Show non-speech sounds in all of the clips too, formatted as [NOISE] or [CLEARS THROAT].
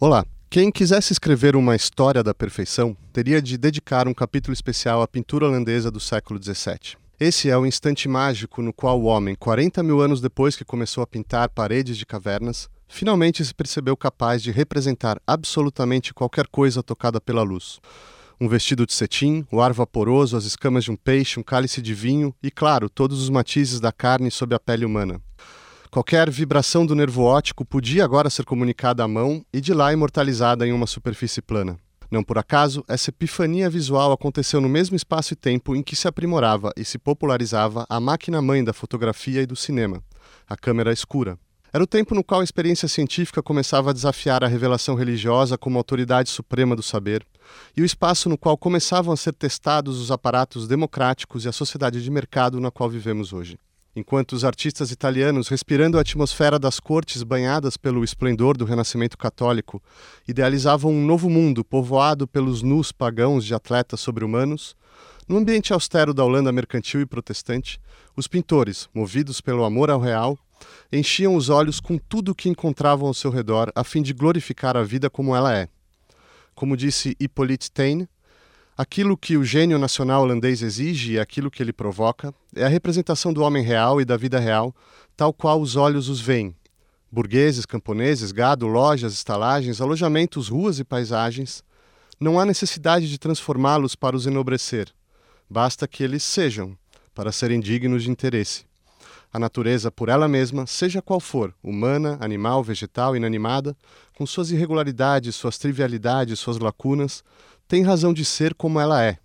Olá! Quem quisesse escrever uma história da perfeição teria de dedicar um capítulo especial à pintura holandesa do século XVII. Esse é o instante mágico no qual o homem, 40 mil anos depois que começou a pintar paredes de cavernas, finalmente se percebeu capaz de representar absolutamente qualquer coisa tocada pela luz. Um vestido de cetim, o ar vaporoso, as escamas de um peixe, um cálice de vinho e, claro, todos os matizes da carne sob a pele humana. Qualquer vibração do nervo óptico podia agora ser comunicada à mão e de lá imortalizada em uma superfície plana. Não por acaso, essa epifania visual aconteceu no mesmo espaço e tempo em que se aprimorava e se popularizava a máquina-mãe da fotografia e do cinema, a câmera escura. Era o tempo no qual a experiência científica começava a desafiar a revelação religiosa como autoridade suprema do saber, e o espaço no qual começavam a ser testados os aparatos democráticos e a sociedade de mercado na qual vivemos hoje enquanto os artistas italianos, respirando a atmosfera das cortes banhadas pelo esplendor do Renascimento católico, idealizavam um novo mundo povoado pelos nus pagãos de atletas sobre-humanos, no ambiente austero da Holanda mercantil e protestante, os pintores, movidos pelo amor ao real, enchiam os olhos com tudo o que encontravam ao seu redor a fim de glorificar a vida como ela é. Como disse Hippolyte Taine, Aquilo que o gênio nacional holandês exige e aquilo que ele provoca é a representação do homem real e da vida real, tal qual os olhos os veem. Burgueses, camponeses, gado, lojas, estalagens, alojamentos, ruas e paisagens. Não há necessidade de transformá-los para os enobrecer. Basta que eles sejam, para serem dignos de interesse. A natureza, por ela mesma, seja qual for, humana, animal, vegetal, inanimada, com suas irregularidades, suas trivialidades, suas lacunas, tem razão de ser como ela é.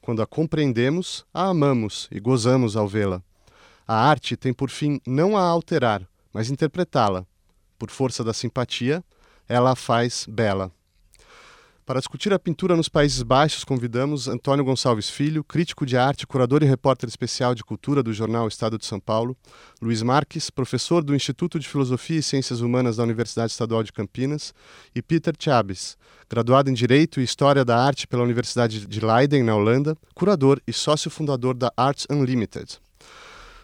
Quando a compreendemos, a amamos e gozamos ao vê-la. A arte tem por fim não a alterar, mas interpretá-la. Por força da simpatia, ela a faz bela. Para discutir a pintura nos Países Baixos, convidamos Antônio Gonçalves Filho, crítico de arte, curador e repórter especial de cultura do jornal Estado de São Paulo, Luiz Marques, professor do Instituto de Filosofia e Ciências Humanas da Universidade Estadual de Campinas, e Peter Chaves, graduado em Direito e História da Arte pela Universidade de Leiden, na Holanda, curador e sócio fundador da Arts Unlimited.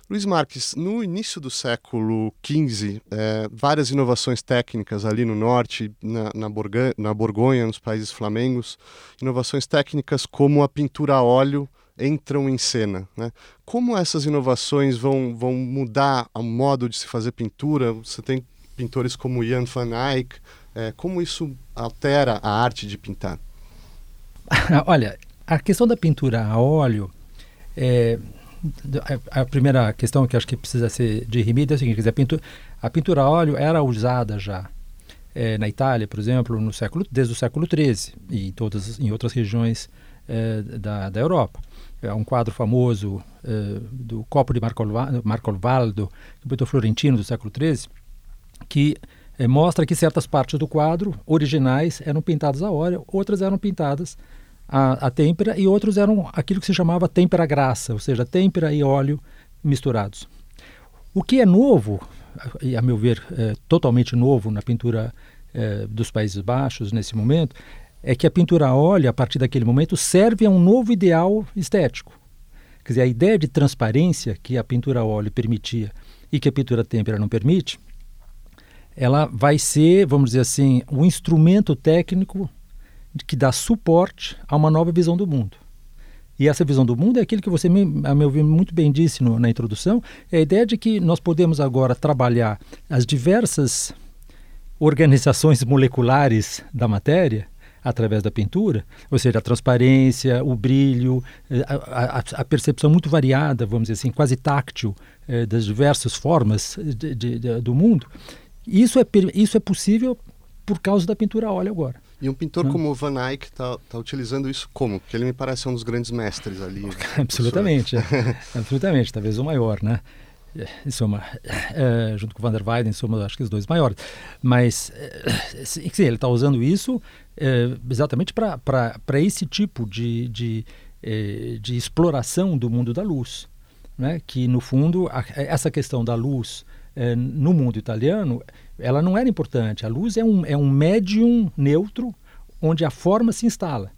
Luiz Marques, no início do século XV, é, várias inovações técnicas ali no norte, na, na, na Borgonha, nos países flamengos, inovações técnicas como a pintura a óleo entram em cena. Né? Como essas inovações vão, vão mudar o modo de se fazer pintura? Você tem pintores como Jan van Eyck. É, como isso altera a arte de pintar? [LAUGHS] Olha, a questão da pintura a óleo é, a, primeira questão que acho que precisa ser dirimida é a seguinte: a pintura, a pintura a óleo era usada já é, na Itália, por exemplo, no século, desde o século XIII e em, todas, em outras regiões é, da, da Europa. É um quadro famoso é, do Copo de Marco Valdo, pintor florentino do século XIII, que mostra que certas partes do quadro originais eram pintadas a óleo, outras eram pintadas a, a têmpera e outros eram aquilo que se chamava têmpera graça, ou seja, têmpera e óleo misturados. O que é novo, e a meu ver é, totalmente novo na pintura é, dos Países Baixos nesse momento, é que a pintura a óleo, a partir daquele momento, serve a um novo ideal estético. Quer dizer, a ideia de transparência que a pintura a óleo permitia e que a pintura têmpera não permite, ela vai ser, vamos dizer assim, um instrumento técnico que dá suporte a uma nova visão do mundo. E essa visão do mundo é aquilo que você, a meu ver, muito bem disse no, na introdução, é a ideia de que nós podemos agora trabalhar as diversas organizações moleculares da matéria através da pintura, ou seja, a transparência, o brilho, eh, a, a, a percepção muito variada, vamos dizer assim, quase táctil eh, das diversas formas de, de, de, do mundo. Isso é, isso é possível por causa da pintura a óleo agora. E um pintor hum. como Van Eyck está tá utilizando isso como? Porque ele me parece um dos grandes mestres ali. [LAUGHS] absolutamente, é. [LAUGHS] absolutamente, talvez o maior, né? Em suma, é, junto com Van der Weyden, somos acho que os dois maiores. Mas, sim, ele está usando isso é, exatamente para esse tipo de, de, de exploração do mundo da luz. Né? Que, no fundo, a, essa questão da luz no mundo italiano ela não era importante. A luz é um, é um médium neutro onde a forma se instala.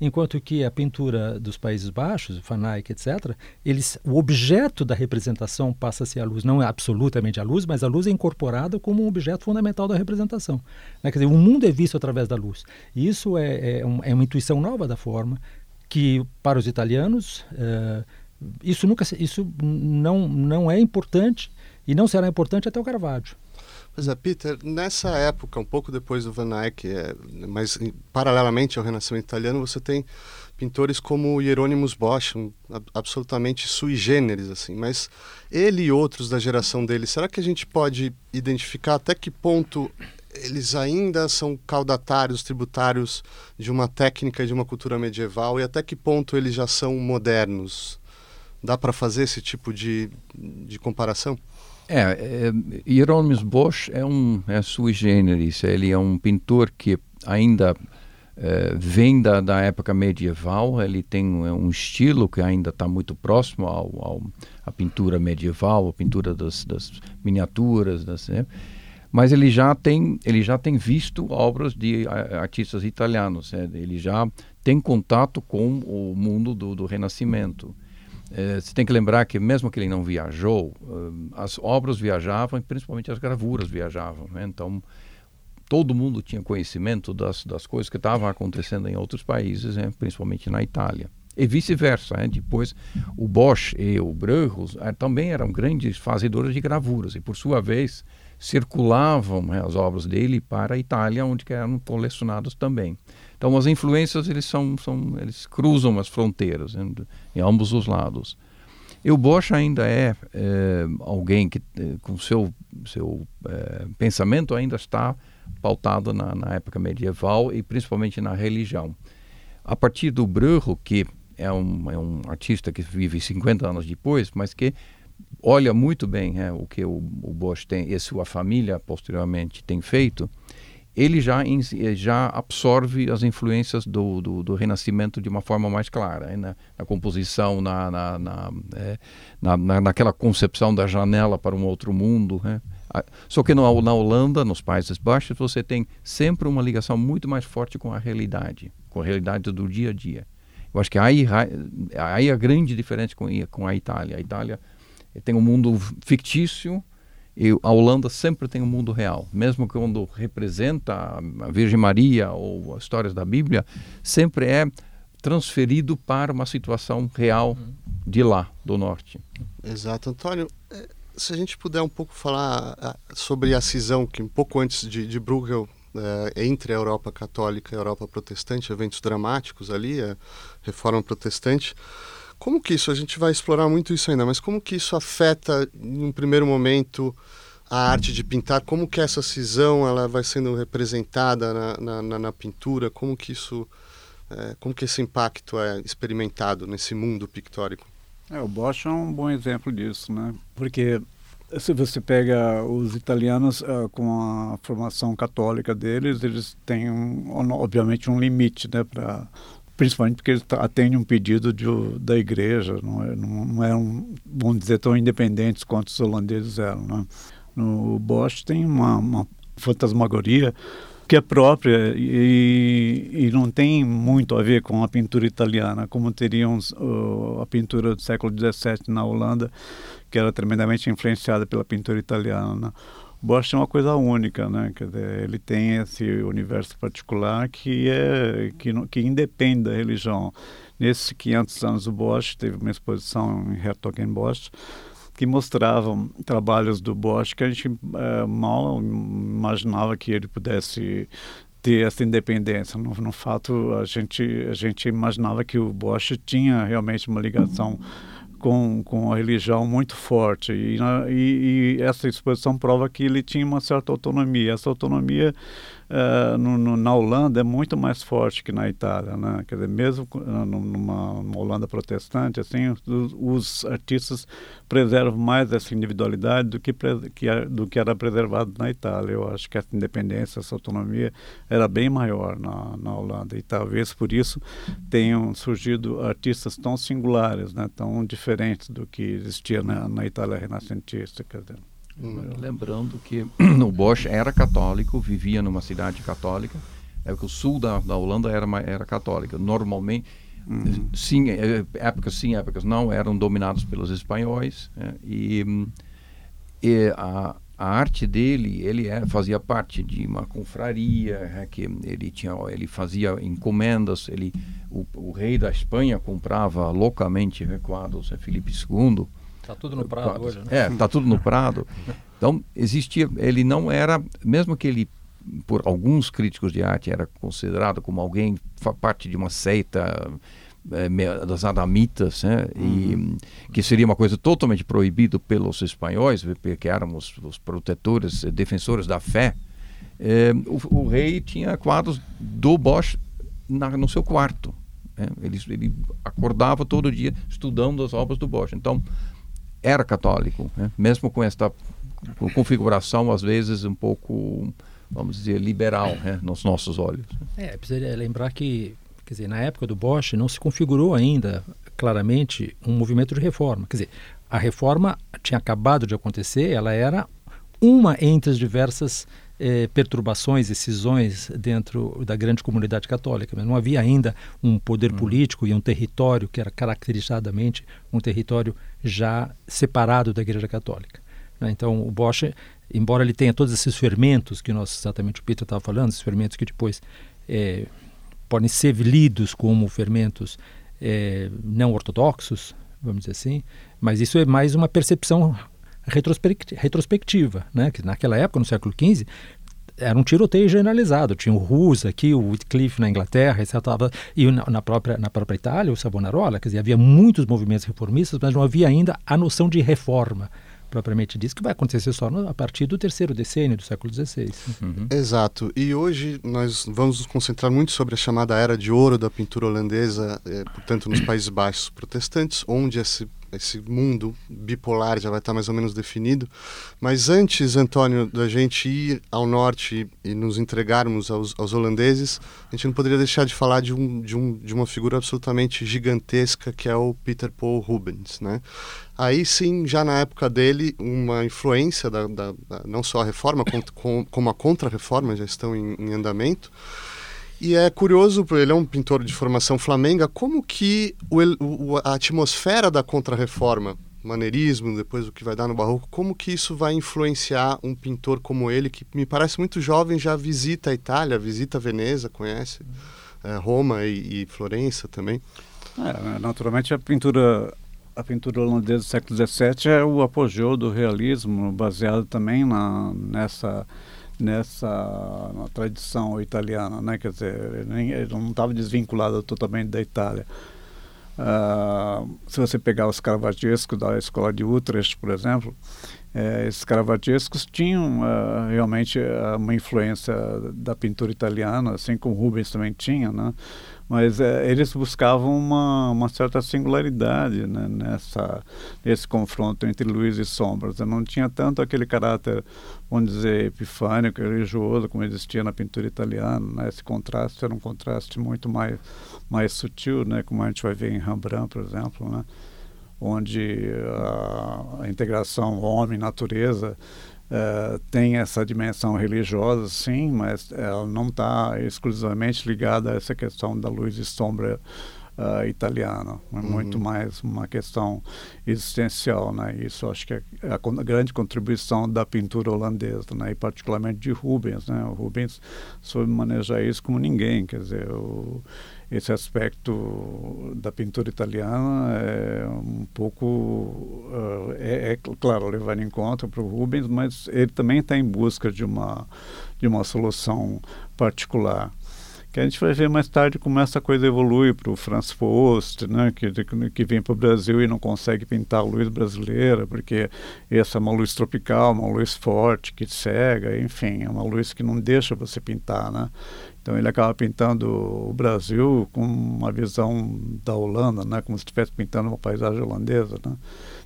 enquanto que a pintura dos Países Baixos, Eyck, etc., eles, o objeto da representação passa a ser a luz, não é absolutamente a luz, mas a luz é incorporada como um objeto fundamental da representação. Né? Quer dizer, o mundo é visto através da luz. E isso é, é, um, é uma intuição nova da forma que, para os italianos, uh, isso, nunca, isso não, não é importante e não será importante até o Caravaggio. Pois é, Peter, nessa época, um pouco depois do Van Eyck, é, mas paralelamente ao Renascimento italiano, você tem pintores como Hieronymus Bosch, um, absolutamente sui generis, assim. Mas ele e outros da geração dele, será que a gente pode identificar até que ponto eles ainda são caudatários, tributários de uma técnica de uma cultura medieval e até que ponto eles já são modernos? Dá para fazer esse tipo de, de comparação? É, é Hieronymus Bosch é um é sui generis, ele é um pintor que ainda é, vem da, da época medieval, ele tem um estilo que ainda está muito próximo ao, ao, à pintura medieval, a pintura das, das miniaturas, das, né? mas ele já tem ele já tem visto obras de artistas italianos, né? ele já tem contato com o mundo do, do Renascimento. É, você tem que lembrar que mesmo que ele não viajou, uh, as obras viajavam e principalmente as gravuras viajavam. Né? Então todo mundo tinha conhecimento das, das coisas que estavam acontecendo em outros países, né? principalmente na Itália. E vice-versa. Né? Depois o Bosch e o Bruegel uh, também eram grandes fazedores de gravuras e por sua vez circulavam né, as obras dele para a Itália, onde eram colecionadas também. Então as influências eles são, são eles cruzam as fronteiras né, em ambos os lados. E o Bosch ainda é, é alguém que é, com seu seu é, pensamento ainda está pautado na, na, época medieval e principalmente na religião. A partir do Bruegel, que é um, é um artista que vive 50 anos depois, mas que olha muito bem é, o que o, o Bosch tem e sua família posteriormente tem feito, ele já, eh, já absorve as influências do, do, do Renascimento de uma forma mais clara, né? na, na, composição, na, na, na, é, na, naquela concepção da janela para um outro mundo. Né? Só que no, na Holanda, nos Países Baixos, você tem sempre uma ligação muito mais forte com a realidade, com a realidade do dia a dia. Eu acho que aí, aí a grande diferença com, com a Itália. A Itália tem um mundo fictício, e a Holanda sempre tem um mundo real, mesmo quando representa a Virgem Maria ou as histórias da Bíblia, sempre é transferido para uma situação real de lá, do norte. Exato, Antônio. É, se a gente puder um pouco falar sobre a cisão que um pouco antes de, de Bruegel é, entre a Europa católica e a Europa protestante, eventos dramáticos ali, a reforma protestante. Como que isso, a gente vai explorar muito isso ainda, mas como que isso afeta, em um primeiro momento, a arte de pintar? Como que essa cisão ela vai sendo representada na, na, na pintura? Como que isso, é, como que esse impacto é experimentado nesse mundo pictórico? É, o Bosch é um bom exemplo disso, né? Porque se você pega os italianos uh, com a formação católica deles, eles têm, um, obviamente, um limite né, para principalmente porque eles atendem um pedido de, da igreja, não, é, não, eram, vamos dizer, tão independentes quanto os holandeses eram. Né? No Bosch tem uma, uma fantasmagoria que é própria e, e, não tem muito a ver com a pintura italiana, como teriam uh, a pintura do século XVII na Holanda, que era tremendamente influenciada pela pintura italiana. Né? Bosch é uma coisa única, né? Quer dizer, ele tem esse universo particular que é que, que independe da religião. Nesses 500 anos do Bosch teve uma exposição em Hertogenbosch que mostrava trabalhos do Bosch que a gente é, mal imaginava que ele pudesse ter essa independência. No, no fato, a gente a gente imaginava que o Bosch tinha realmente uma ligação com, com a religião muito forte. E, e, e, essa exposição prova que ele tinha uma certa autonomia. Essa autonomia uh, no, no, na Holanda é muito mais forte que na Itália, né? Quer dizer, mesmo numa, numa Holanda protestante, assim, os, os, artistas preservam mais essa individualidade do que, que, do que era preservado na Itália. Eu acho que essa independência, essa autonomia era bem maior na, na Holanda e talvez por isso tenham surgido artistas tão singulares, né? Tão diferentes do que existia na, na Itália renascentista, quer dizer. Hum. Lembrando que [CLEARS THROAT] o Bosch era católico, vivia numa cidade católica, é que o sul da, da Holanda era era católica. Normalmente Uhum. Sim, é, épocas sim, épocas não, eram dominados pelos espanhóis. Né? E, e a, a, arte dele, ele é, fazia parte de uma confraria, é, que ele tinha, ele fazia encomendas, ele, o, o rei da Espanha comprava loucamente quadros, é, Felipe II. Está tudo no Prado hoje, né? É, está tudo no Prado. Então, existia, ele não era, mesmo que ele por alguns críticos de arte era considerado como alguém parte de uma seita é, das adamitas, né? uhum. e que seria uma coisa totalmente proibida pelos espanhóis, porque éramos os protetores, defensores da fé. É, o, o, rei tinha quadros do Bosch na, no seu quarto. Né? Ele, ele, acordava todo dia estudando as obras do Bosch. Então, era católico, né? mesmo com esta configuração, às vezes, um pouco vamos dizer, liberal né, nos nossos olhos. É, precisaria lembrar que, quer dizer, na época do Bosch não se configurou ainda claramente um movimento de reforma. Quer dizer, a reforma tinha acabado de acontecer, ela era uma entre as diversas eh, perturbações e cisões dentro da grande comunidade católica, mas não havia ainda um poder hum. político e um território que era caracterizadamente um território já separado da Igreja Católica. Né? Então, o Bosch embora ele tenha todos esses fermentos que nós, exatamente o Peter estava falando, esses fermentos que depois é, podem ser lidos como fermentos é, não ortodoxos, vamos dizer assim, mas isso é mais uma percepção retrospectiva, né? que naquela época, no século XV, era um tiroteio generalizado. Tinha o Rus aqui, o Whitcliffe na Inglaterra, etc. E na, na, própria, na própria Itália, o Savonarola. Quer dizer, havia muitos movimentos reformistas, mas não havia ainda a noção de reforma propriamente diz, que vai acontecer só a partir do terceiro decênio do século XVI. Uhum. Exato. E hoje nós vamos nos concentrar muito sobre a chamada Era de Ouro da pintura holandesa, eh, portanto, nos Países Baixos protestantes, onde esse esse mundo bipolar já vai estar mais ou menos definido. Mas antes, Antônio, da gente ir ao norte e, nos entregarmos aos, aos, holandeses, a gente não poderia deixar de falar de, um, de, um, de uma figura absolutamente gigantesca que é o Peter Paul Rubens, né? Aí sim, já na época dele, uma influência da, da, da não só a reforma, como, a contra-reforma já estão em, em andamento. E é curioso, ele é um pintor de formação flamenga, como que o, a atmosfera da contrarreforma, maneirismo, depois o que vai dar no barroco, como que isso vai influenciar um pintor como ele, que me parece muito jovem, já visita a Itália, visita Veneza, conhece é, Roma e, e, Florença também? É, naturalmente a pintura a pintura holandesa do século XVII é o apogeu do realismo, baseado também na, nessa nessa tradição italiana, né? Quer dizer, ele, não estava desvinculado totalmente da Itália. Uh, se você pegar os caravagescos da escola de Utrecht, por exemplo, eh, esses caravagescos tinham uh, realmente uh, uma influência da pintura italiana, assim como Rubens também tinha, né? Mas é, eles buscavam uma, uma certa singularidade né, nessa, nesse confronto entre luz e sombras. Não tinha tanto aquele caráter, vamos dizer, epifânico, religioso, como existia na pintura italiana. Né? Esse contraste era um contraste muito mais, mais sutil, né? como a gente vai ver em Rembrandt, por exemplo, né? onde a, a integração homem-natureza Uh, tem essa dimensão religiosa, sim, mas ela não está exclusivamente ligada a essa questão da luz e sombra uh, italiana. É uhum. muito mais uma questão existencial, né? Isso acho que é a, a grande contribuição da pintura holandesa, né? E particularmente de Rubens, né? O Rubens soube manejar isso como ninguém, quer dizer, o, esse aspecto da pintura italiana é um pouco uh, é, é, claro levando em conta para o Rubens mas ele também está em busca de uma de uma solução particular que a gente vai ver mais tarde como essa coisa evolui para o Franz Faust, né, que, que vem para o Brasil e não consegue pintar a luz brasileira, porque essa é uma luz tropical, uma luz forte, que cega, enfim, é uma luz que não deixa você pintar, né? Então ele acaba pintando o Brasil com uma visão da Holanda, né? como se estivesse pintando uma paisagem holandesa. Né?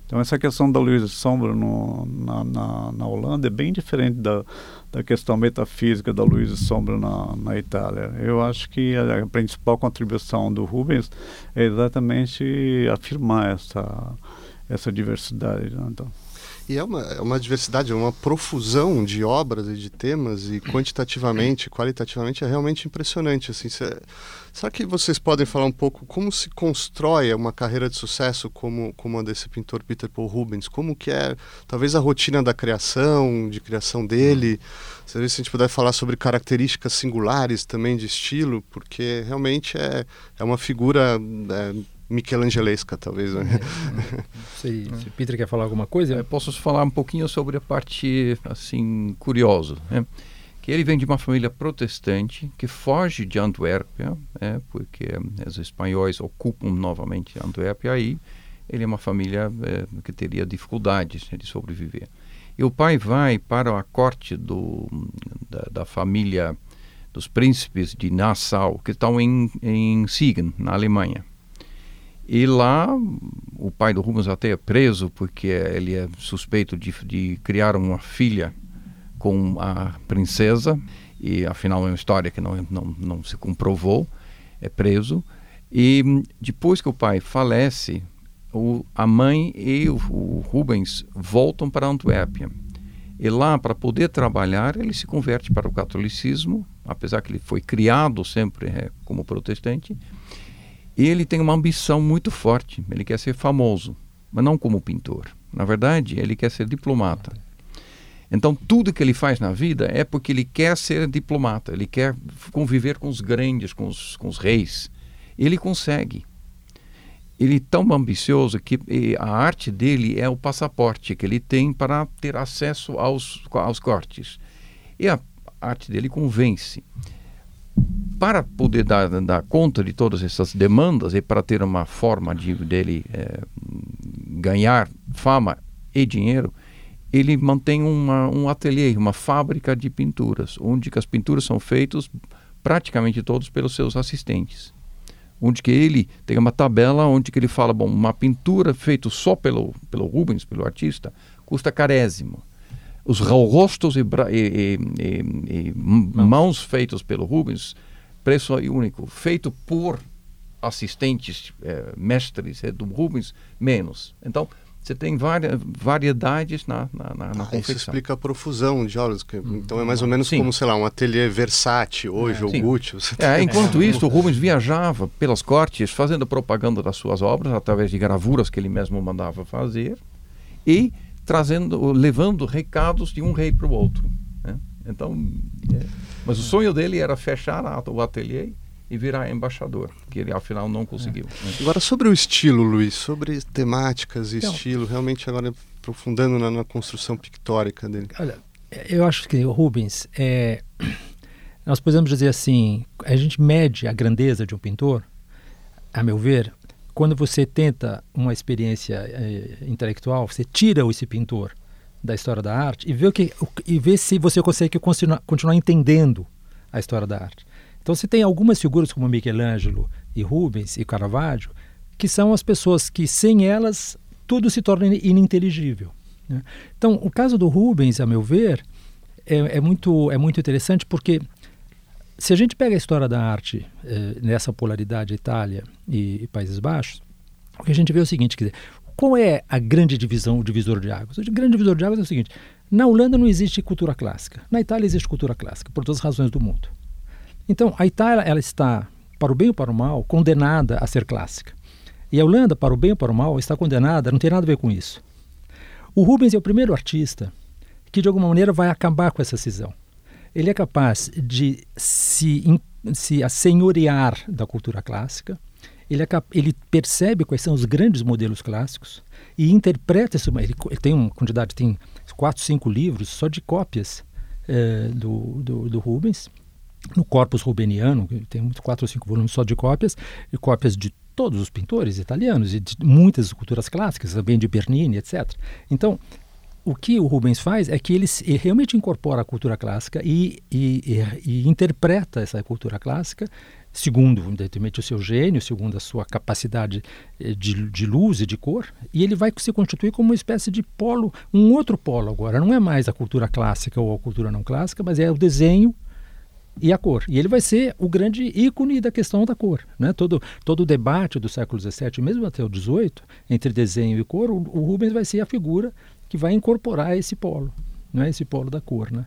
Então essa questão da luz e sombra no, na, na, na, Holanda é bem diferente da, da questão metafísica da luz e sombra na, na Itália. Eu acho que a, a principal contribuição do Rubens é exatamente afirmar essa, essa diversidade. Né? Então. E é uma, é uma diversidade, é uma profusão de obras e de temas, e quantitativamente, qualitativamente, é realmente impressionante. Assim, cê, será que vocês podem falar um pouco como se constrói uma carreira de sucesso como, como a desse pintor Peter Paul Rubens? Como que é, talvez, a rotina da criação, de criação dele? Se a gente puder falar sobre características singulares também de estilo, porque realmente é, é uma figura... É, michelangelesca, talvez. Né? É, sei [LAUGHS] se Peter quer falar alguma coisa. Eu posso falar um pouquinho sobre a parte assim curiosa, né? que ele vem de uma família protestante que foge de Antuérpia, né? porque os espanhóis ocupam novamente Antuérpia, aí ele é uma família é, que teria dificuldades né, de sobreviver. E o pai vai para a corte do, da, da família dos príncipes de Nassau, que estão em, em Siegen, na Alemanha. E lá, o pai do Rubens até é preso porque ele é suspeito de, de criar uma filha com a princesa, e afinal é uma história que não, não, não se comprovou, é preso. E depois que o pai falece, o, a mãe e o, o Rubens voltam para Antuérpia. E lá, para poder trabalhar, ele se converte para o catolicismo, apesar que ele foi criado sempre é, como protestante ele tem uma ambição muito forte. Ele quer ser famoso, mas não como pintor. Na verdade, ele quer ser diplomata. Então, tudo que ele faz na vida é porque ele quer ser diplomata, ele quer conviver com os grandes, com os, com os reis. Ele consegue. Ele é tão ambicioso que a arte dele é o passaporte que ele tem para ter acesso aos, aos cortes. E a arte dele convence para poder dar, dar, conta de todas essas demandas e para ter uma forma de dele é, ganhar fama e dinheiro, ele mantém uma, um ateliê, uma fábrica de pinturas, onde as pinturas são feitas praticamente todos pelos seus assistentes. Onde que ele tem uma tabela onde que ele fala, bom, uma pintura feita só pelo, pelo Rubens, pelo artista, custa carésimo os rostos e, e, e, e mãos feitos pelo Rubens, preço único. Feito por assistentes, é, mestres é, do Rubens, menos. Então, você tem várias variedades na, na, na, na ah, Isso explica a profusão de aulas. Hum, então é mais ou menos sim. como, sei lá, um ateliê Versace hoje, é, ou sim. Gucci. É, enquanto isso, o Rubens viajava pelas cortes fazendo propaganda das suas obras através de gravuras que ele mesmo mandava fazer e trazendo, levando recados de um rei para o outro. Né? Então, é. mas o sonho dele era fechar o ateliê e virar embaixador, que ele afinal não conseguiu. É. Né? Agora sobre o estilo, Luiz, sobre temáticas e então, estilo, realmente agora aprofundando na, na, construção pictórica dele. Olha, eu acho que o Rubens é nós podemos dizer assim, a gente mede a grandeza de um pintor, a meu ver, quando você tenta uma experiência é, intelectual, você tira esse pintor da história da arte e vê, que, e vê se você consegue continuar, continuar entendendo a história da arte. Então você tem algumas figuras como Michelangelo e Rubens e Caravaggio, que são as pessoas que sem elas tudo se torna ininteligível. Né? Então o caso do Rubens, a meu ver, é, é, muito, é muito interessante porque se a gente pega a história da arte eh, nessa polaridade Itália e, e, Países Baixos, o que a gente vê é o seguinte, quer dizer, qual é a grande divisão, o divisor de águas? O grande divisor de águas é o seguinte, na Holanda não existe cultura clássica, na Itália existe cultura clássica, por todas as razões do mundo. Então, a Itália ela está, para o bem ou para o mal, condenada a ser clássica. E a Holanda, para o bem ou para o mal, está condenada, não tem nada a ver com isso. O Rubens é o primeiro artista que, de alguma maneira, vai acabar com essa cisão ele é capaz de se, se assenhorear da cultura clássica, ele, é, ele, percebe quais são os grandes modelos clássicos e interpreta isso. Ele, ele tem uma quantidade, tem quatro, cinco livros só de cópias eh, do, do, do, Rubens, no Corpus Rubeniano, tem quatro ou cinco volumes só de cópias, e cópias de todos os pintores italianos e de muitas culturas clássicas, também de Bernini, etc. Então, o que o Rubens faz é que ele, ele realmente incorpora a cultura clássica e, e, e, e, interpreta essa cultura clássica segundo, evidentemente, o seu gênio, segundo a sua capacidade eh, de, de luz e de cor, e ele vai se constituir como uma espécie de polo, um outro polo agora. Não é mais a cultura clássica ou a cultura não clássica, mas é o desenho e a cor. E ele vai ser o grande ícone da questão da cor. Né? Todo, todo o debate do século XVII, mesmo até o XVIII, entre desenho e cor, o, o Rubens vai ser a figura que vai incorporar esse polo, não é esse polo da cor, né?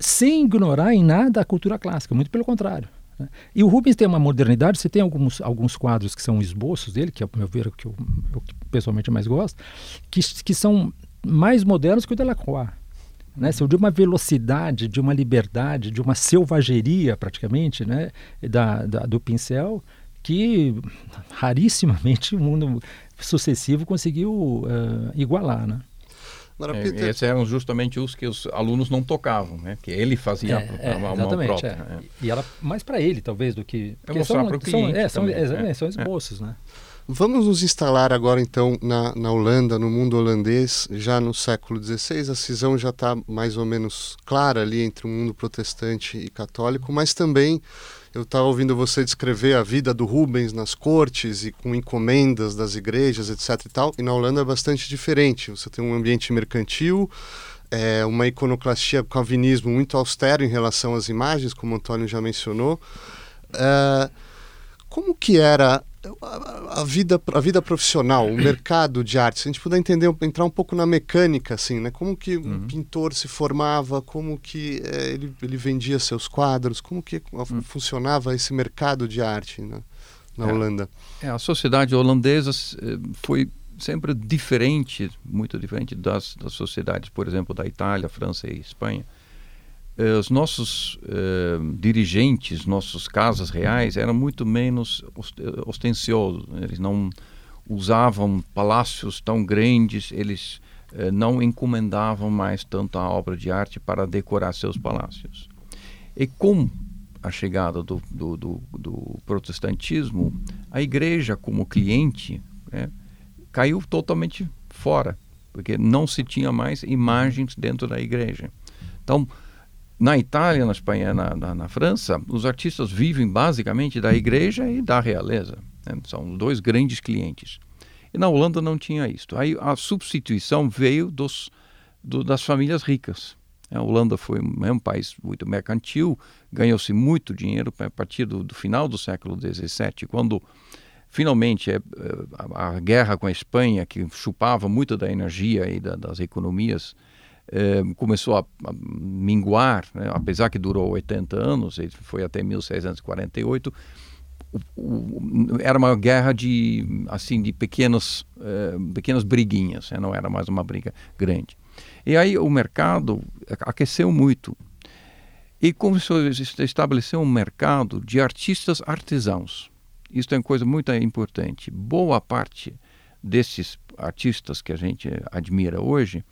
sem ignorar em nada a cultura clássica, muito pelo contrário. Né? E o Rubens tem uma modernidade, você tem alguns, alguns quadros que são esboços dele, que é o meu ver o que eu, eu pessoalmente mais gosto, que, que são mais modernos que o Delacroix. Né? São de uma velocidade, de uma liberdade, de uma selvageria praticamente né? da, da do pincel que rarissimamente o mundo sucessivo conseguiu uh, igualar. Né? Agora, Peter... é, esses eram justamente os que os alunos não tocavam, né? Que ele fazia é, a, é, exatamente, própria. É. É. E ela mais para ele, talvez, do que... É mostrar para o cliente é, são, também, é, são esboços, né? Vamos nos instalar agora, então, na, na Holanda, no mundo holandês, já no século XVI. A cisão já está mais ou menos clara ali entre o mundo protestante e católico, mas também eu estava ouvindo você descrever a vida do Rubens nas cortes e com encomendas das igrejas, etc. e tal. E na Holanda é bastante diferente. Você tem um ambiente mercantil, é, uma iconoclastia calvinismo muito austero em relação às imagens, como o Antônio já mencionou. É, como que era a, a, vida, a vida profissional, o mercado de arte, se a gente puder entender, entrar um pouco na mecânica, assim, né? Como que uhum. um pintor se formava, como que é, ele, ele vendia seus quadros, como que uhum. funcionava esse mercado de arte na, na é, Holanda? É, a sociedade holandesa eh, foi sempre diferente, muito diferente das, das sociedades, por exemplo, da Itália, França e Espanha. Eh, os nossos eh, dirigentes, nossos casas reais eram muito menos ostensiosos. Eles não usavam palácios tão grandes, eles eh, não encomendavam mais tanta obra de arte para decorar seus palácios. E com a chegada do, do, do, do protestantismo, a igreja como cliente né, caiu totalmente fora, porque não se tinha mais imagens dentro da igreja. Então, na Itália, na Espanha, na, na, na, França, os artistas vivem basicamente da igreja e da realeza. Né? São dois grandes clientes. E na Holanda não tinha isso. Aí a substituição veio dos, do, das famílias ricas. A Holanda foi um, um país muito mercantil, ganhou-se muito dinheiro a partir do, do final do século XVII, quando finalmente é, a, a, guerra com a Espanha, que chupava muito da energia e da, das economias eh, começou a, a minguar, né? apesar que durou 80 anos, foi até 1648, o, o, era uma guerra de assim de pequenos, eh, pequenas briguinhas, né? não era mais uma briga grande. E aí o mercado aqueceu muito e começou a estabelecer um mercado de artistas artesãos. Isso é uma coisa muito importante. Boa parte desses artistas que a gente admira hoje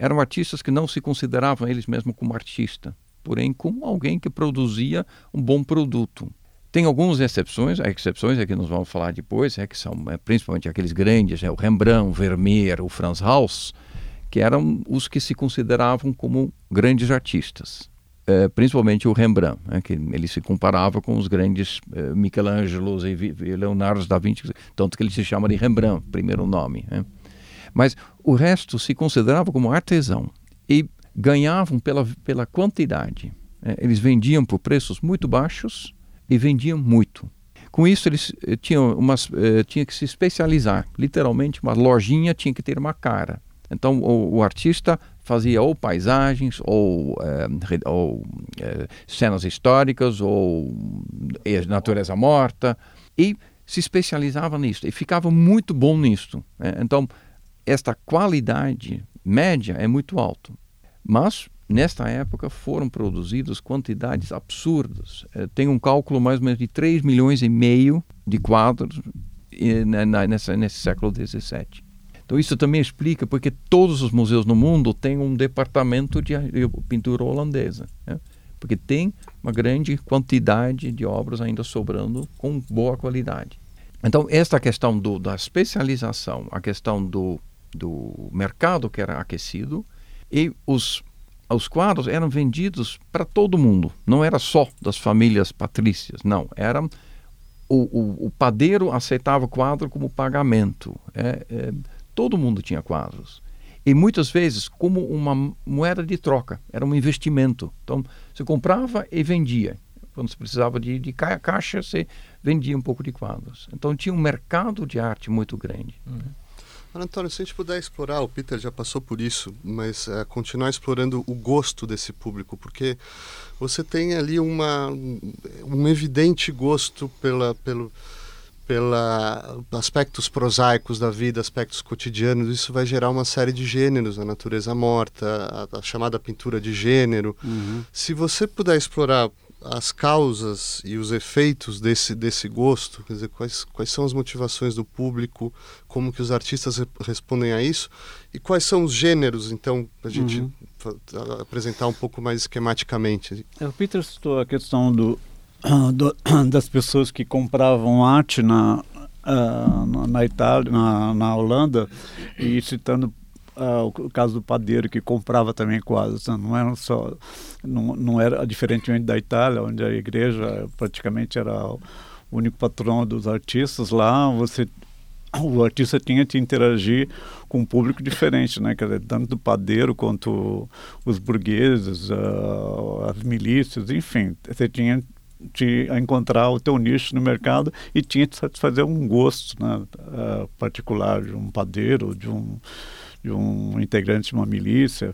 eram artistas que não se consideravam eles mesmos como artista, porém como alguém que produzia um bom produto. Tem algumas exceções, exceções é que nós vamos falar depois, é que são é, principalmente aqueles grandes, é, o Rembrandt, o Vermeer, o Franz Hals, que eram os que se consideravam como grandes artistas. É, principalmente o Rembrandt, né, que ele se comparava com os grandes é, Michelangelo e Leonardo da Vinci, tanto que ele se chama de Rembrandt, primeiro nome. Né. Mas o resto se considerava como artesão e ganhavam pela, pela quantidade. É, eles vendiam por preços muito baixos e vendiam muito. Com isso, eles eh, tinham, umas, eh, tinham que se especializar. Literalmente, uma lojinha tinha que ter uma cara. Então, o, o artista fazia ou paisagens, ou, eh, ou eh, cenas históricas, ou eh, natureza morta, e se especializava nisso. E ficava muito bom nisso. Né? Então, esta qualidade média é muito alta. Mas, nesta época, foram produzidas quantidades absurdas. É, tem um cálculo mais ou menos de 3 milhões e meio de quadros e, na, nessa, nesse século XVII. Então, isso também explica porque todos os museus no mundo têm um departamento de, de pintura holandesa. Né? Porque tem uma grande quantidade de obras ainda sobrando com boa qualidade. Então, esta questão do, da especialização, a questão do do mercado que era aquecido e os os quadros eram vendidos para todo mundo, não era só das famílias patrícias, não, era o, o, o padeiro aceitava o quadro como pagamento, é, é, todo mundo tinha quadros. E muitas vezes como uma moeda de troca, era um investimento, então você comprava e vendia, quando você precisava de, de caixa, você vendia um pouco de quadros, então tinha um mercado de arte muito grande. Uhum. Antônio, se a gente puder explorar, o Peter já passou por isso, mas uh, continuar explorando o gosto desse público, porque você tem ali uma, um evidente gosto pela, pelo, pela aspectos prosaicos da vida, aspectos cotidianos, isso vai gerar uma série de gêneros, a natureza morta, a, a chamada pintura de gênero. Uhum. Se você puder explorar as causas e os efeitos desse, desse gosto, quer dizer, quais, quais são as motivações do público, como que os artistas re respondem a isso e quais são os gêneros, então, para a gente uhum. apresentar um pouco mais esquematicamente. É, o Peter citou a questão do, [COUGHS] do [COUGHS] das pessoas que compravam arte na, uh, na Itália, na, na Holanda, e citando uh, o caso do padeiro que comprava também quadros, né? não era só, não, não era diferentemente da Itália, onde a igreja praticamente era o único patrão dos artistas. Lá você o artista tinha que interagir com um público diferente, né? Quer dizer, tanto do padeiro quanto os burgueses, uh, as milícias, enfim, você tinha de encontrar o teu nicho no mercado e tinha que satisfazer um gosto né, uh, particular de um padeiro, de um de um integrante de uma milícia.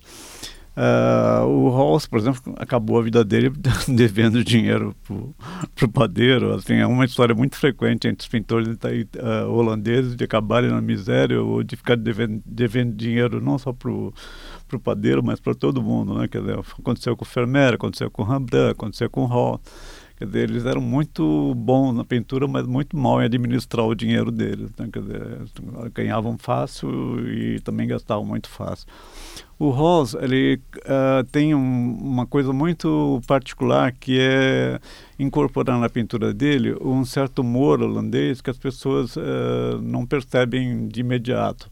Uh, o Rawls, por exemplo, acabou a vida dele [LAUGHS] devendo dinheiro para o padeiro. Assim, é uma história muito frequente entre os pintores uh, holandeses de acabarem na miséria ou de ficar devendo, devendo dinheiro não só para o padeiro, mas para todo mundo. Né? Quer dizer, aconteceu com Vermeer, aconteceu com Rembrandt, aconteceu com Rawls. Quer dizer, eles eram muito bons na pintura, mas muito mal em administrar o dinheiro deles. Né? Quer dizer, ganhavam fácil e também gastavam muito fácil. O Ross, ele uh, tem um, uma coisa muito particular que é incorporar na pintura dele um certo humor holandês que as pessoas uh, não percebem de imediato.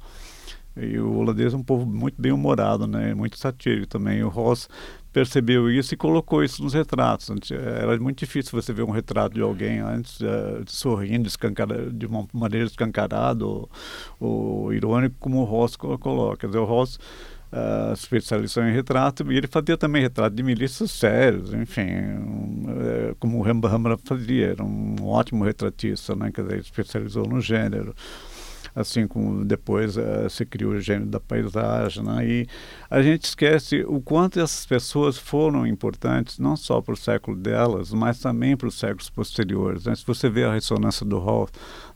E o holandês é um povo muito bem humorado, né? Muito satírico também. O Ross percebeu isso e colocou isso nos retratos. Era muito difícil você ver um retrato de alguém antes uh, sorrindo de uma maneira escancarada ou, ou irônico, como o Ross coloca. Quer dizer, o Ross uh, especializou em retrato e ele fazia também retrato de milícias sérios, enfim, um, uh, como o Rembrandt fazia, era um ótimo retratista, né? Quer dizer, especializou no gênero assim como depois uh, se criou o gênero da paisagem. Né? E a gente esquece o quanto essas pessoas foram importantes, não só para o século delas, mas também para os séculos posteriores. Né? Se você vê a ressonância do Hall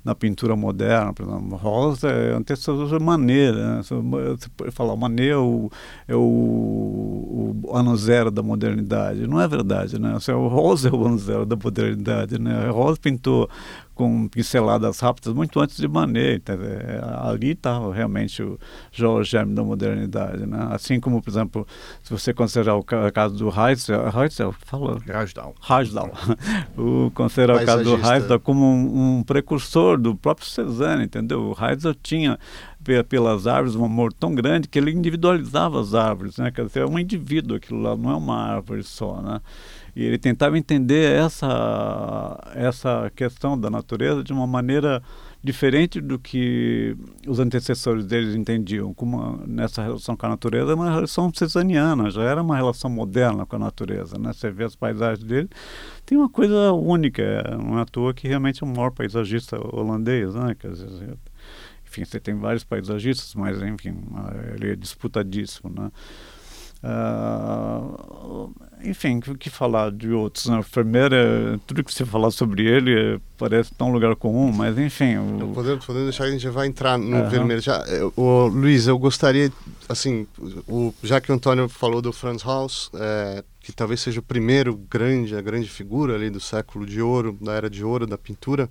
na pintura moderna, por exemplo, Rosa é antecessor de Manet, né? Você pode falar, o Manet é o, é o, o ano zero da modernidade. Não é verdade, né? O Rosa é o ano zero da modernidade, né? Rosa pintou com pinceladas rápidas muito antes de Manet. Ali estava realmente o, germe da modernidade. Né? Assim como, por exemplo, se você considerar o caso do Heitzel, Heitzel fala... Rajdal. Rajdal. o, considerar o caso do Heitzel como um, um, precursor do próprio Cézanne, entendeu? O Heitzel tinha pelas árvores um amor tão grande que ele individualizava as árvores, né? Quer dizer, é um indivíduo aquilo lá, não é uma árvore só, né? E ele tentava entender essa, essa questão da natureza de uma maneira diferente do que os antecessores deles entendiam, como nessa relação com a natureza, uma relação cesaniana, já era uma relação moderna com a natureza. Né? Você vê as paisagens dele, tem uma coisa única, não é à toa que realmente é o maior paisagista holandês, né? Quer dizer, enfim, você tem vários paisagistas, mas enfim, ele é disputadíssimo, né? Uh, enfim, o que falar de outros? Né? O Vermeer, é, tudo que você falar sobre ele é, parece tão lugar comum, mas enfim. O... Podemos, podemos deixar a gente já vai entrar no uhum. Vermeer. Já, o, Luiz, eu gostaria, assim, o, já que o Antônio falou do Franz Haus, é, que talvez seja o primeiro grande, a grande figura ali do século de ouro, da era de ouro da pintura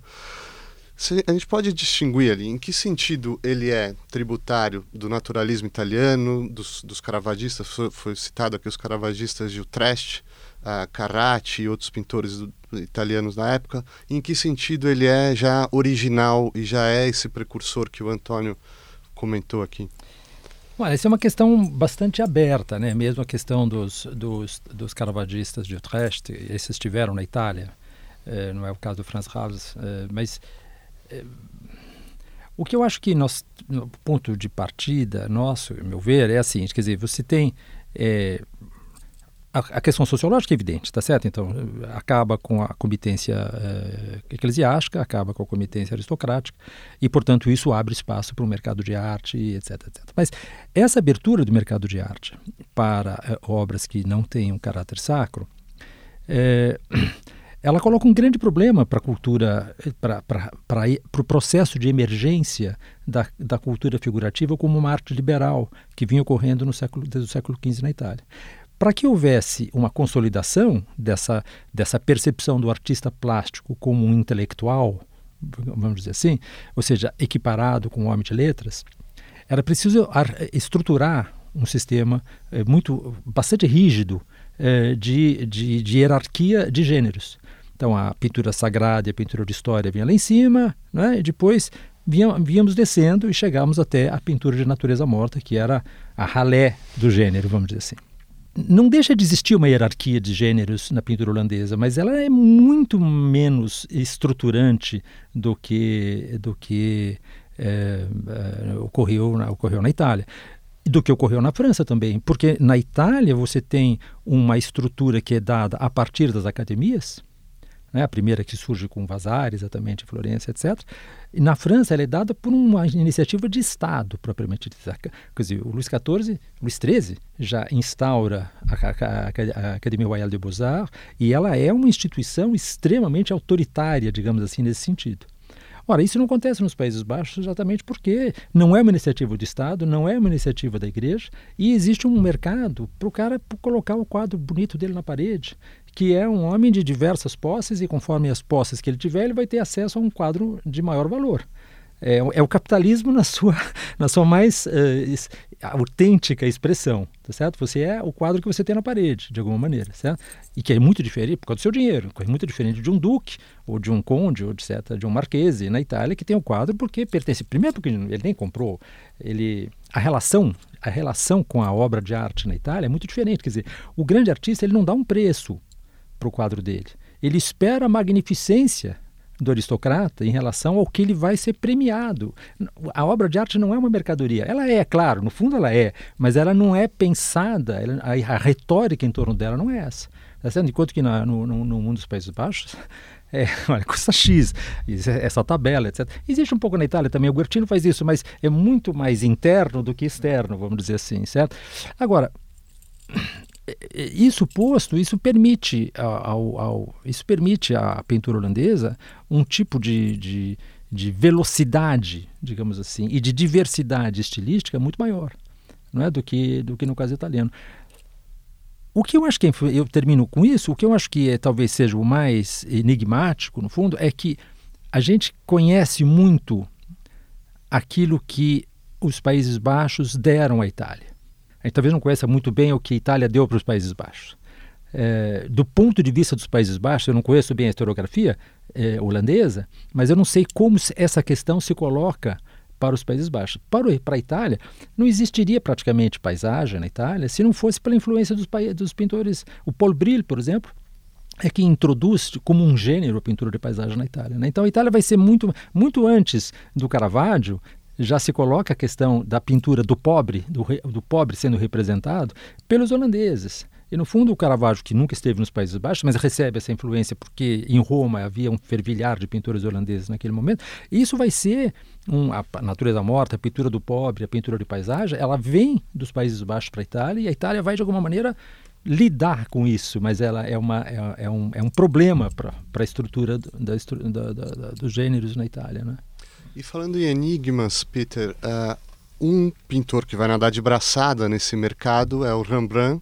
a gente pode distinguir ali em que sentido ele é tributário do naturalismo italiano, dos, dos caravaggistas, foi, foi, citado aqui os caravaggistas de Utrecht, uh, Carracci e outros pintores do, italianos da época, em que sentido ele é já original e já é esse precursor que o Antônio comentou aqui? Essa é uma questão bastante aberta, né? Mesmo a questão dos, dos, dos caravagistas de Utrecht, esses estiveram na Itália, eh, não é o caso do Franz Haus, eh, mas o que eu acho que nós, no ponto de partida nosso, meu ver, é assim, quer dizer, você tem é, a, questão sociológica é evidente, tá certo? Então, acaba com a comitência eh, eclesiástica, acaba com a comitência aristocrática, e, portanto, isso abre espaço para o mercado de arte, etc, etc. Mas essa abertura do mercado de arte para eh, obras que não têm um caráter sacro, eh, ela coloca um grande problema para a cultura, para o pro processo de emergência da, da cultura figurativa como uma arte liberal que vinha ocorrendo no século, desde o século XV na Itália. Para que houvesse uma consolidação dessa, dessa percepção do artista plástico como um intelectual, vamos dizer assim, ou seja, equiparado com o homem de letras, era preciso estruturar um sistema é, muito bastante rígido é, de, de, de, hierarquia de gêneros. Então a pintura sagrada e a pintura de história vinha lá em cima, né? e depois víamos descendo e chegamos até a pintura de natureza morta, que era a ralé do gênero, vamos dizer assim não deixa de existir uma hierarquia de gêneros na pintura holandesa, mas ela é muito menos estruturante do que, do que é, é, ocorreu, na, ocorreu na Itália. Do que ocorreu na França também, porque na Itália você tem uma estrutura que é dada a partir das academias, né, a primeira que surge com Vasari, exatamente, Florença, etc. E na França ela é dada por uma iniciativa de Estado, propriamente dita. Quer dizer, o Luís XIV, Luís XIII, já instaura a, a, a Academia Royale de Beaux-Arts e ela é uma instituição extremamente autoritária, digamos assim, nesse sentido. Ora, isso não acontece nos Países Baixos exatamente porque não é uma iniciativa do Estado, não é uma iniciativa da igreja e existe um mercado para o cara colocar o quadro bonito dele na parede que é um homem de diversas posses e conforme as posses que ele tiver, ele vai ter acesso a um quadro de maior valor. É, é o capitalismo na sua, [LAUGHS] na sua mais uh, autêntica expressão, tá certo? Você é o quadro que você tem na parede, de alguma maneira, certo? E que é muito diferente por causa do seu dinheiro, é muito diferente de um duque, ou de um conde, ou etc., de um marquese na Itália, que tem o quadro porque pertence, primeiro porque ele nem comprou, ele, a relação a relação com a obra de arte na Itália é muito diferente, quer dizer, o grande artista ele não dá um preço para o quadro dele. Ele espera a magnificência do aristocrata em relação ao que ele vai ser premiado. A obra de arte não é uma mercadoria. Ela é, claro, no fundo ela é, mas ela não é pensada, a, retórica em torno dela não é essa. Tá certo? Enquanto que no, no, no, mundo dos Países Baixos, [LAUGHS] é, olha, custa X, essa tabela, etc. Existe um pouco na Itália também, o Guertino faz isso, mas é muito mais interno do que externo, vamos dizer assim, certo? Agora, isso posto, isso permite ao, ao, isso permite à pintura holandesa um tipo de, de, de, velocidade, digamos assim, e de diversidade estilística muito maior, não é do que do que no caso italiano. O que eu acho que é, eu termino com isso, o que eu acho que é, talvez seja o mais enigmático no fundo é que a gente conhece muito aquilo que os Países Baixos deram à Itália gente talvez não conheça muito bem o que a Itália deu para os Países Baixos. É, do ponto de vista dos Países Baixos, eu não conheço bem a historiografia é, holandesa, mas eu não sei como essa questão se coloca para os Países Baixos. Para, o, para a Itália, não existiria praticamente paisagem na Itália se não fosse pela influência dos, dos pintores. O Paul Bril, por exemplo, é que introduz como um gênero a pintura de paisagem na Itália. Né? Então a Itália vai ser muito, muito antes do Caravaggio já se coloca a questão da pintura do pobre, do, do pobre sendo representado pelos holandeses. E no fundo o Caravaggio, que nunca esteve nos Países Baixos, mas recebe essa influência porque em Roma havia um fervilhar de pintores holandeses naquele momento, isso vai ser um, a natureza morta, a pintura do pobre, a pintura de paisagem, ela vem dos Países Baixos para a Itália e a Itália vai de alguma maneira lidar com isso, mas ela é, uma, é, é um, é um problema para a estrutura da, da, da, dos gêneros na Itália. Né? E falando em enigmas, Peter, uh, um pintor que vai nadar de braçada nesse mercado é o Rembrandt.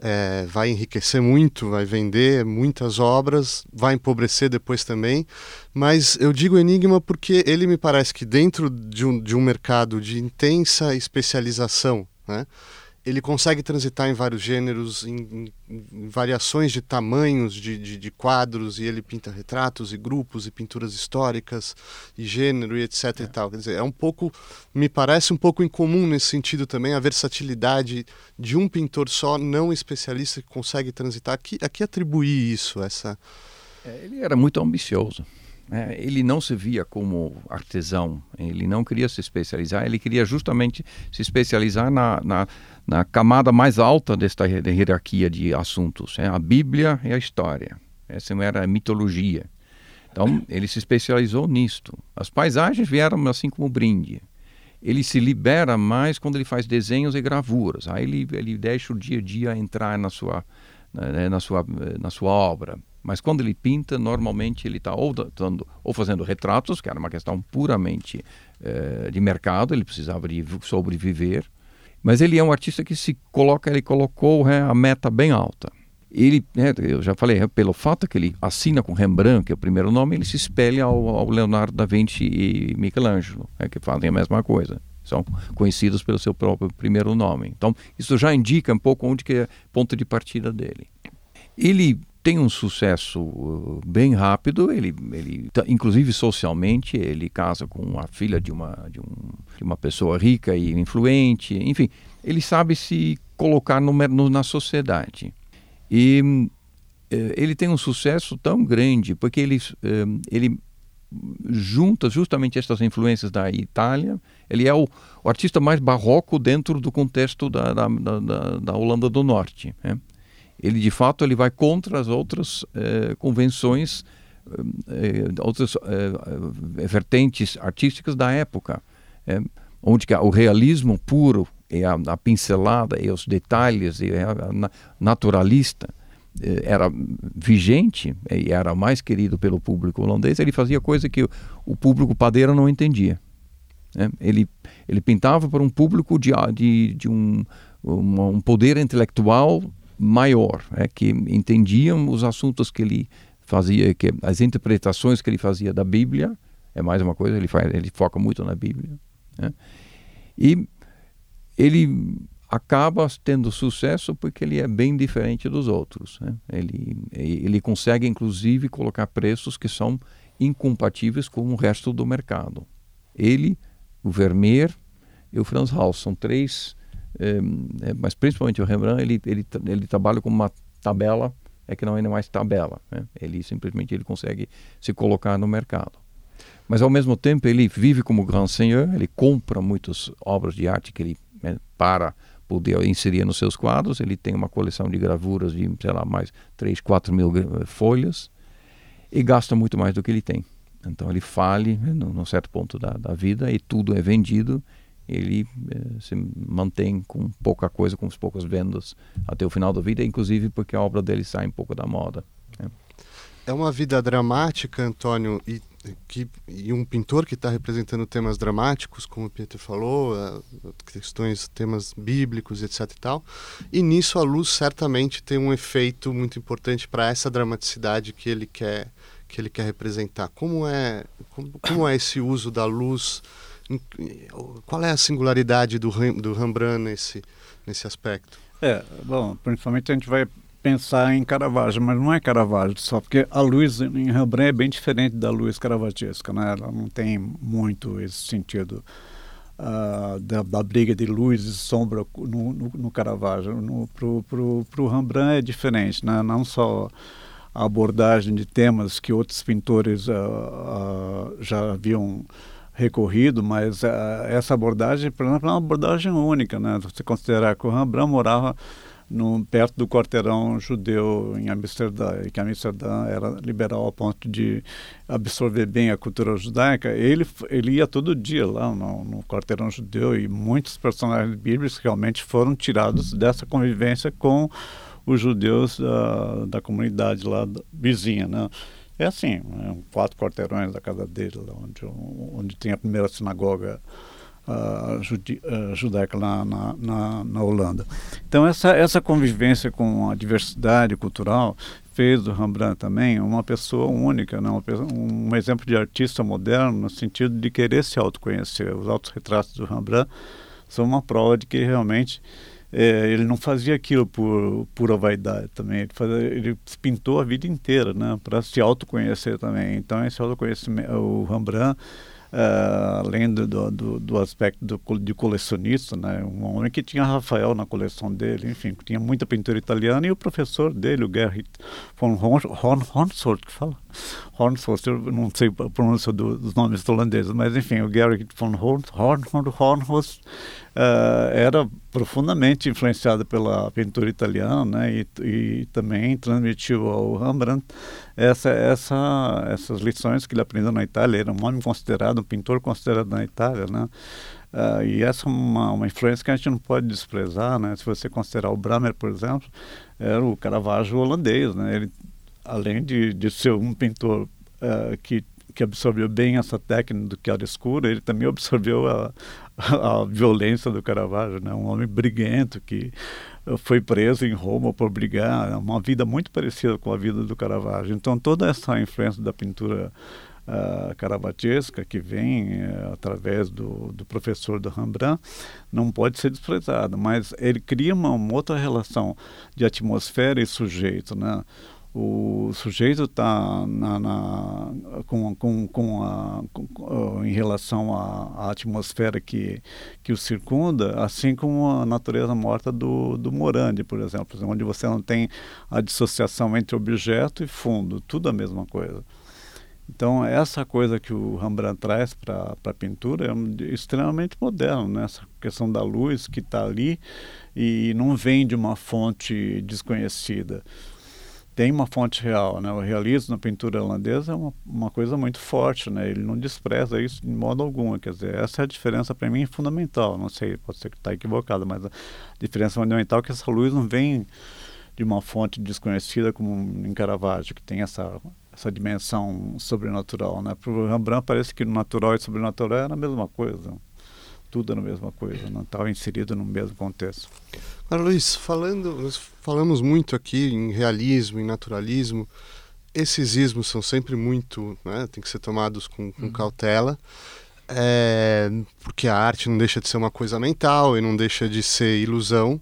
É, vai enriquecer muito, vai vender muitas obras, vai empobrecer depois também. Mas eu digo enigma porque ele me parece que dentro de um, de um mercado de intensa especialização, né? Ele consegue transitar em vários gêneros, em, em variações de tamanhos de, de, de, quadros, e ele pinta retratos e grupos e pinturas históricas e gênero e etc é. e tal. Quer dizer, é um pouco, me parece um pouco incomum nesse sentido também a versatilidade de um pintor só, não especialista, que consegue transitar. A que, a que atribuir isso? Essa... É, ele era muito ambicioso. É, ele não se via como artesão, ele não queria se especializar, ele queria justamente se especializar na, na, na camada mais alta desta hierarquia de assuntos, é, a Bíblia e a história. Essa era a mitologia. Então, ele se especializou nisto. As paisagens vieram assim como brinde. Ele se libera mais quando ele faz desenhos e gravuras. Aí ele, ele deixa o dia a dia entrar na sua, né, na, sua, na sua obra. Mas quando ele pinta, normalmente ele está ou, dando, ou fazendo retratos, que era uma questão puramente eh, de mercado, ele precisava de sobreviver. Mas ele é um artista que se coloca, ele colocou é, a meta bem alta ele, né, eu já falei, é, pelo fato que ele assina com Rembrandt, que é o primeiro nome, ele se espelha ao, ao Leonardo da Vinci e Michelangelo, é, que fazem a mesma coisa. São conhecidos pelo seu próprio primeiro nome. Então, isso já indica um pouco onde que é ponto de partida dele. Ele tem um sucesso uh, bem rápido, ele, ele inclusive socialmente, ele casa com a filha de uma, de, um, de uma pessoa rica e influente, enfim, ele sabe se colocar no, no, na sociedade. E eh, ele tem um sucesso tão grande porque ele, eh, ele junta justamente estas influências da Itália. Ele é o, o artista mais barroco dentro do contexto da, da, da, da Holanda do Norte. Né? Ele, de fato, ele vai contra as outras eh, convenções, eh, outras eh, vertentes artísticas da época, onde o realismo puro e a, a pincelada e os detalhes e a, a naturalista eh, era vigente e era mais querido pelo público holandês, ele fazia coisa que o, o público padeiro não entendia. Né? Ele, ele pintava para um público de, de, de um, um, um, poder intelectual maior, é, que entendiam os assuntos que ele fazia, que as interpretações que ele fazia da Bíblia, é mais uma coisa, ele, faz, ele foca muito na Bíblia. Né? E ele acaba tendo sucesso porque ele é bem diferente dos outros. Né? Ele, ele consegue, inclusive, colocar preços que são incompatíveis com o resto do mercado. Ele, o Vermeer e o Franz Hals são três, é, é, mas principalmente o Rembrandt, ele, ele, ele trabalha com uma tabela, é que não é mais tabela. Né? Ele simplesmente ele consegue se colocar no mercado. Mas ao mesmo tempo ele vive como grand seigneur, ele compra muitas obras de arte que ele né, para poder inserir nos seus quadros. Ele tem uma coleção de gravuras de, sei lá, mais 3, 4 mil folhas e gasta muito mais do que ele tem. Então ele fale né, num certo ponto da, da, vida e tudo é vendido. Ele eh, se mantém com pouca coisa, com poucas vendas até o final da vida, inclusive porque a obra dele sai um pouco da moda. Né. É uma vida dramática, Antônio, e que, e um pintor que está representando temas dramáticos, como o Peter falou, questões, temas bíblicos, etc. e tal. E nisso a luz certamente tem um efeito muito importante para essa dramaticidade que ele quer que ele quer representar. Como é como, como é esse uso da luz? Qual é a singularidade do, do Rembrandt nesse nesse aspecto? É, bom, principalmente a gente vai pensar em Caravaggio, mas não é Caravaggio só, porque a luz em Rembrandt é bem diferente da luz caravagesca, né? Ela não tem muito esse sentido uh, da, da, briga de luz e sombra no, no, no Caravaggio. No, pro, pro, pro Rembrandt é diferente, né? Não só a abordagem de temas que outros pintores uh, uh, já haviam recorrido, mas essa abordagem, por exemplo, é uma abordagem única, né? Se considerar que o Rembrandt morava no, perto do quarteirão judeu em Amsterdã, e que Amsterdã era liberal a ponto de absorver bem a cultura judaica, ele, ele ia todo dia lá no, no quarteirão judeu e muitos personagens bíblicos realmente foram tirados dessa convivência com os judeus da, da comunidade lá vizinha, né? É assim, é quatro quarteirões da casa dele, onde, onde tem a primeira sinagoga uh, judi, uh, judaica lá na, na, na, Holanda. Então essa, essa convivência com a diversidade cultural fez do Rembrandt também uma pessoa única, né? Pessoa, um exemplo de artista moderno no sentido de querer se autoconhecer. Os autorretratos do Rembrandt são uma prova de que realmente é, ele não fazia aquilo por pura vaidade também. Ele, fazia, ele pintou a vida inteira, né, para se autoconhecer também. Então esse autoconhecimento, o Rembrandt Uh, além do, do, do, aspecto do, de colecionista, né? um homem que tinha Rafael na coleção dele, enfim, tinha muita pintura italiana e o professor dele, o Gerrit von Hornsoldt, que fala? Hornhorst, eu não sei a pronúncia do, dos nomes holandeses, mas enfim, o Gerrit von Hornhorst uh, era profundamente influenciado pela pintura italiana, né, e, e também transmitiu ao Rembrandt essa, essa, essas lições que ele aprendeu na Itália. Ele era um homem considerado, um pintor considerado na Itália, né. Uh, e essa é uma, uma influência que a gente não pode desprezar, né? Se você considerar o Bramer, por exemplo, era o Caravaggio holandês, né? Ele, além de, de ser um pintor uh, que que absorveu bem essa técnica do escura, ele também absorveu a, a, violência do Caravaggio, né? Um homem briguento que foi preso em Roma por brigar, uma vida muito parecida com a vida do Caravaggio. Então toda essa influência da pintura uh, caravaggesca que vem uh, através do, do professor do Rembrandt não pode ser desprezada, mas ele cria uma, uma outra relação de atmosfera e sujeito, né? O sujeito está na, na, com, com, com, a, com, em relação à, à, atmosfera que, que o circunda, assim como a natureza morta do, do Morandi, por exemplo, onde você não tem a dissociação entre objeto e fundo, tudo a mesma coisa. Então, essa coisa que o Rembrandt traz para a pintura é extremamente moderno, né? essa questão da luz que está ali e não vem de uma fonte desconhecida tem uma fonte real, né? O realismo na pintura holandesa é uma, uma coisa muito forte, né? Ele não despreza isso de modo algum, quer dizer, essa é a diferença para mim fundamental. Não sei, pode ser que está equivocado, mas a diferença fundamental é que essa luz não vem de uma fonte desconhecida como em Caravaggio, que tem essa essa dimensão sobrenatural, né? Para o Rembrandt parece que natural e sobrenatural era a mesma coisa tudo era a mesma coisa, não estava inserido no mesmo contexto. Agora, Luiz, falando, nós falamos muito aqui em realismo, em naturalismo. Esses ismos são sempre muito, né, tem que ser tomados com, com uhum. cautela, é, porque a arte não deixa de ser uma coisa mental e não deixa de ser ilusão.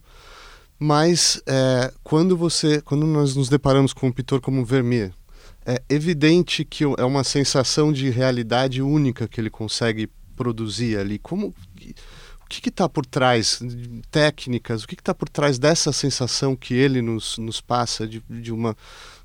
Mas é, quando você, quando nós nos deparamos com um pintor como Vermeer, é evidente que é uma sensação de realidade única que ele consegue produzir ali. Como o que está por trás, técnicas, o que está por trás dessa sensação que ele nos, nos passa de, de uma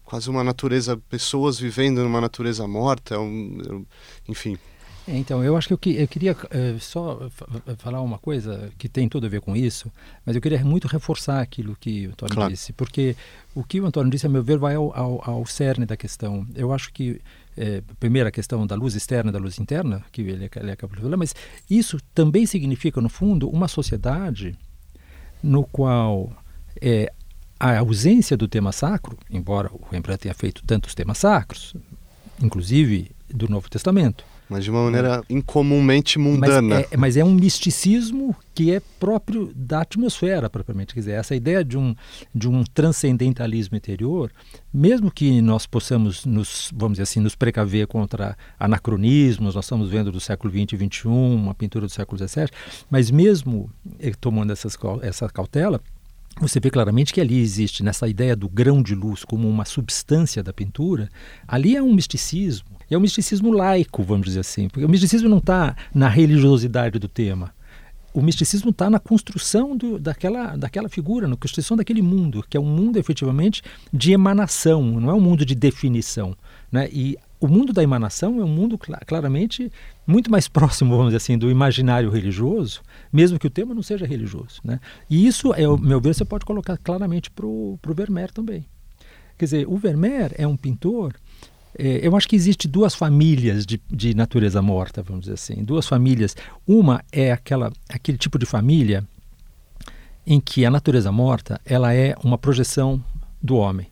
quase uma natureza, pessoas vivendo numa natureza morta, um, enfim. Então, eu acho que eu, que, eu queria uh, só falar uma coisa que tem tudo a ver com isso, mas eu queria muito reforçar aquilo que o Antônio claro. disse, porque o que o Antônio disse, a meu ver, vai ao, ao, ao cerne da questão. Eu acho que é, primeiro a questão da luz externa e da luz interna, que ele, ele acabou de falar, mas isso também significa, no fundo, uma sociedade no qual é, a ausência do tema sacro, embora o Rembrandt tenha feito tantos temas sacros, inclusive do Novo Testamento, mas de uma maneira incomumente mundana. Mas é, mas é, um misticismo que é próprio da atmosfera, propriamente. Quer dizer, essa ideia de um, de um transcendentalismo interior, mesmo que nós possamos, nos, vamos dizer assim, nos precaver contra anacronismos, nós estamos vendo do século XX e XXI, uma pintura do século XVII, mas mesmo eh, tomando essas, essa cautela, você vê claramente que ali existe, nessa ideia do grão de luz como uma substância da pintura, ali é um misticismo e é um misticismo laico, vamos dizer assim, porque o misticismo não está na religiosidade do tema. O misticismo está na construção do, daquela, daquela figura, na construção daquele mundo, que é um mundo efetivamente de emanação, não é um mundo de definição. Né? E o mundo da emanação é um mundo cl claramente muito mais [LAUGHS] próximo, vamos dizer assim, do imaginário religioso, mesmo que o tema não seja religioso. Né? E isso, é, ao meu ver, você pode colocar claramente para o Vermeer também. Quer dizer, o Vermeer é um pintor eu acho que existe duas famílias de, de, natureza morta, vamos dizer assim. Duas famílias. Uma é aquela, aquele tipo de família em que a natureza morta ela é uma projeção do homem.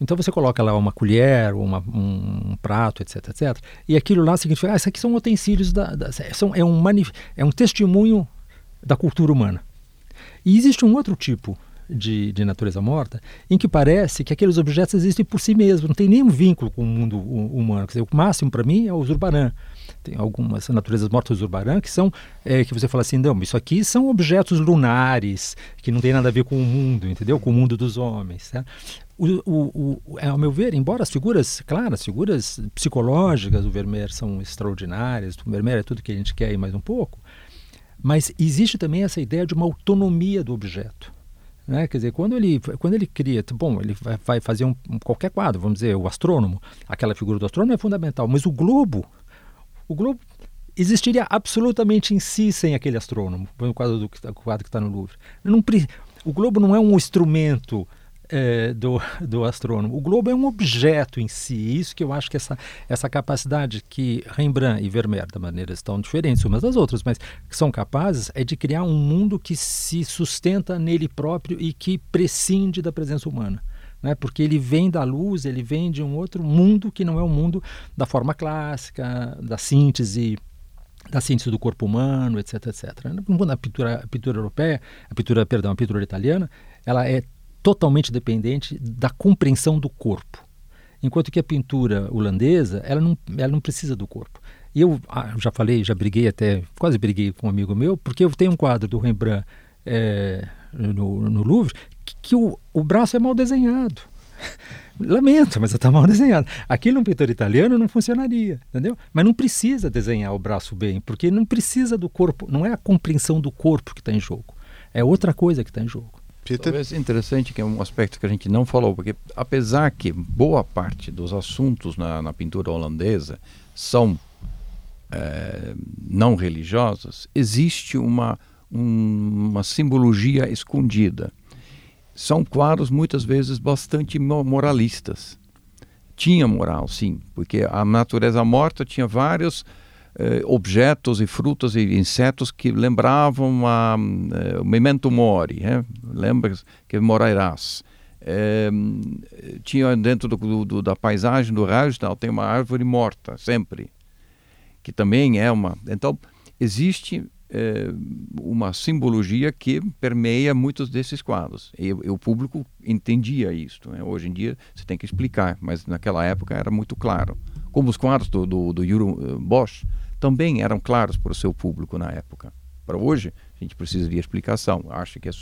Então você coloca lá uma colher, uma, um, prato, etc, etc. E aquilo lá significa, ah, isso aqui são utensílios da, da são, é um é um testemunho da cultura humana. E existe um outro tipo de, de natureza morta, em que parece que aqueles objetos existem por si mesmos, não tem nenhum vínculo com o mundo humano. Quer dizer, o máximo para mim é o Zurbaran. Tem algumas naturezas mortas do que são, é, que você fala assim, não, isso aqui são objetos lunares, que não tem nada a ver com o mundo, entendeu? Com o mundo dos homens. Tá? O, o, o, ao meu ver, embora as figuras, claro, as figuras psicológicas do Vermeer são extraordinárias, o Vermeer é tudo que a gente quer e mais um pouco, mas existe também essa ideia de uma autonomia do objeto. Né? Quer dizer, quando ele, quando ele cria, bom, ele vai, vai fazer um, um, qualquer quadro, vamos dizer, o astrônomo, aquela figura do astrônomo é fundamental, mas o globo, o globo existiria absolutamente em si sem aquele astrônomo, no quadro, do, quadro que está no Louvre. Não, o globo não é um instrumento é, do, [LAUGHS] do astrônomo. O globo é um objeto em si. Isso que eu acho que essa, essa capacidade que Rembrandt e Vermeer, da maneira estão diferentes umas das outras, mas que são capazes é de criar um mundo que se sustenta nele próprio e que prescinde da presença humana. Né? Porque ele vem da luz, ele vem de um outro mundo que não é o mundo da forma clássica, da síntese da síntese do corpo humano, etc, etc. A pintura, a pintura europeia, a pintura, perdão, a pintura italiana, ela é totalmente dependente da compreensão do corpo. Enquanto que a pintura holandesa, ela não, ela não precisa do corpo. Eu ah, já falei, já briguei até, quase briguei com um amigo meu, porque eu tenho um quadro do Rembrandt é, no, no, Louvre que, que o, o braço é mal desenhado. [LAUGHS] Lamento, mas está mal desenhado. Aquilo num pintor italiano não funcionaria, entendeu? Mas não precisa desenhar o braço bem, porque não precisa do corpo, não é a compreensão do corpo que está em jogo, é outra coisa que está em jogo. Peter? Talvez interessante que é um aspecto que a gente não falou, porque apesar que boa parte dos assuntos na, na pintura holandesa são é, não religiosos, existe uma, um, uma simbologia escondida. São quadros muitas vezes bastante moralistas. Tinha moral, sim, porque a natureza morta tinha vários objetos e frutas e insetos que lembravam a, eh, o memento mori, eh? lembra que morirás. Eh, tinha dentro do, do, da paisagem do Rajnal tem uma árvore morta sempre, que também é uma. Então existe eh, uma simbologia que permeia muitos desses quadros. E, e o público entendia isso. Né? Hoje em dia você tem que explicar, mas naquela época era muito claro. Como os quadros do, do, do Jürgen Bosch também eram claros para o seu público na época. Para hoje, a gente precisaria explicação. Acha que é,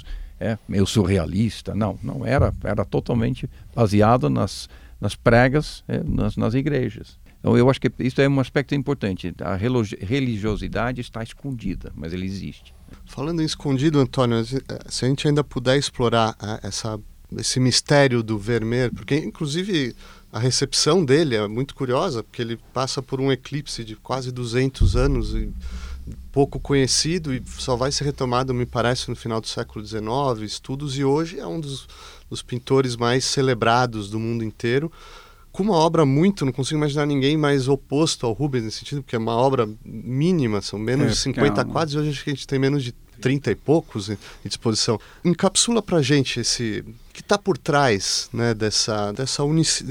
é meio surrealista? Não, não era. Era totalmente baseado nas, nas pregas, é, nas, nas igrejas. Então, eu acho que isso é um aspecto importante. A religiosidade está escondida, mas ela existe. Falando em escondido, Antônio, se a gente ainda puder explorar essa, esse mistério do Vermeer, porque inclusive a recepção dele é muito curiosa, porque ele passa por um eclipse de quase 200 anos e pouco conhecido e só vai ser retomado, me parece, no final do século XIX, estudos, e hoje é um dos, dos pintores mais celebrados do mundo inteiro, com uma obra muito, não consigo imaginar ninguém mais oposto ao Rubens nesse sentido, porque é uma obra mínima, são menos é, de 50 é quadros, e hoje acho que a gente tem menos de 30 e poucos em, em disposição. Encapsula pra gente esse que está por trás né, dessa, dessa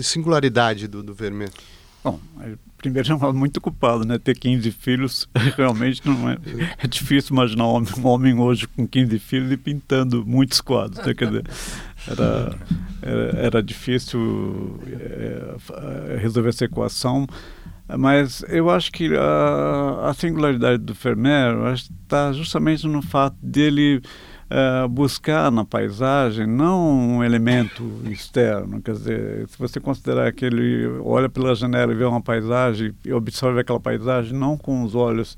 singularidade do, do Vermeer? Bom, primeiro é muito culpado, né? Ter 15 filhos [LAUGHS] realmente não é. É difícil imaginar um homem, um homem hoje com 15 filhos e pintando muitos quadros. Né? Quer dizer, era, era, era difícil é, resolver essa equação. Mas eu acho que a, a singularidade do Vermeer está justamente no fato dele uh, buscar na paisagem não um elemento externo, quer dizer, se você considerar que ele olha pela janela e vê uma paisagem e observa aquela paisagem não com os olhos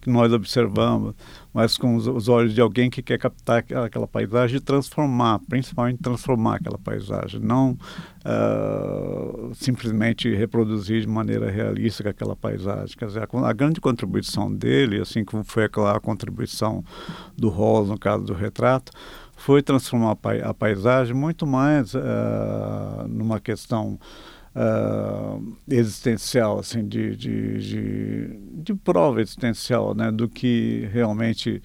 que nós observamos, mas com os, os, olhos de alguém que quer captar aquela, paisagem e transformar, principalmente transformar aquela paisagem, não uh, simplesmente reproduzir de maneira realística aquela paisagem. Quer dizer, a, a, grande contribuição dele, assim como foi aquela contribuição do Rawls no caso do retrato, foi transformar a, paisagem muito mais uh, numa questão uh, existencial, assim, de, de, de, de, prova existencial, né, do que realmente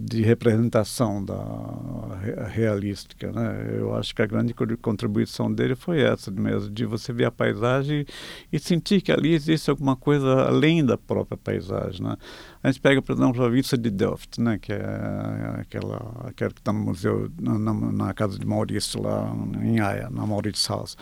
de representação da realística, né? Eu acho que a grande contribuição dele foi essa mesmo, de você ver a paisagem e sentir que ali existe alguma coisa além da própria paisagem, né? A gente pega, por exemplo, a vista de Delft, né? Que é aquela, aquela que está no museu, na, na, casa de Maurício, lá em Haia, na Maurício House.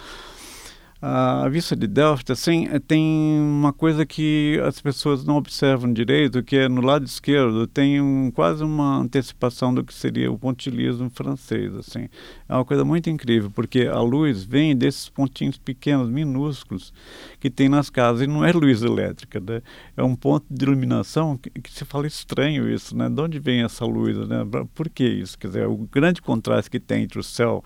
A vista de Delft assim é, tem uma coisa que as pessoas não observam direito que é no lado esquerdo tem um, quase uma antecipação do que seria o pontilhismo francês assim. É uma coisa muito incrível porque a luz vem desses pontinhos pequenos minúsculos que tem nas casas e não é luz elétrica né? é um ponto de iluminação que, que se fala estranho isso né? De onde vem essa luz né? Por que isso? Quer dizer o grande contraste que tem entre o céu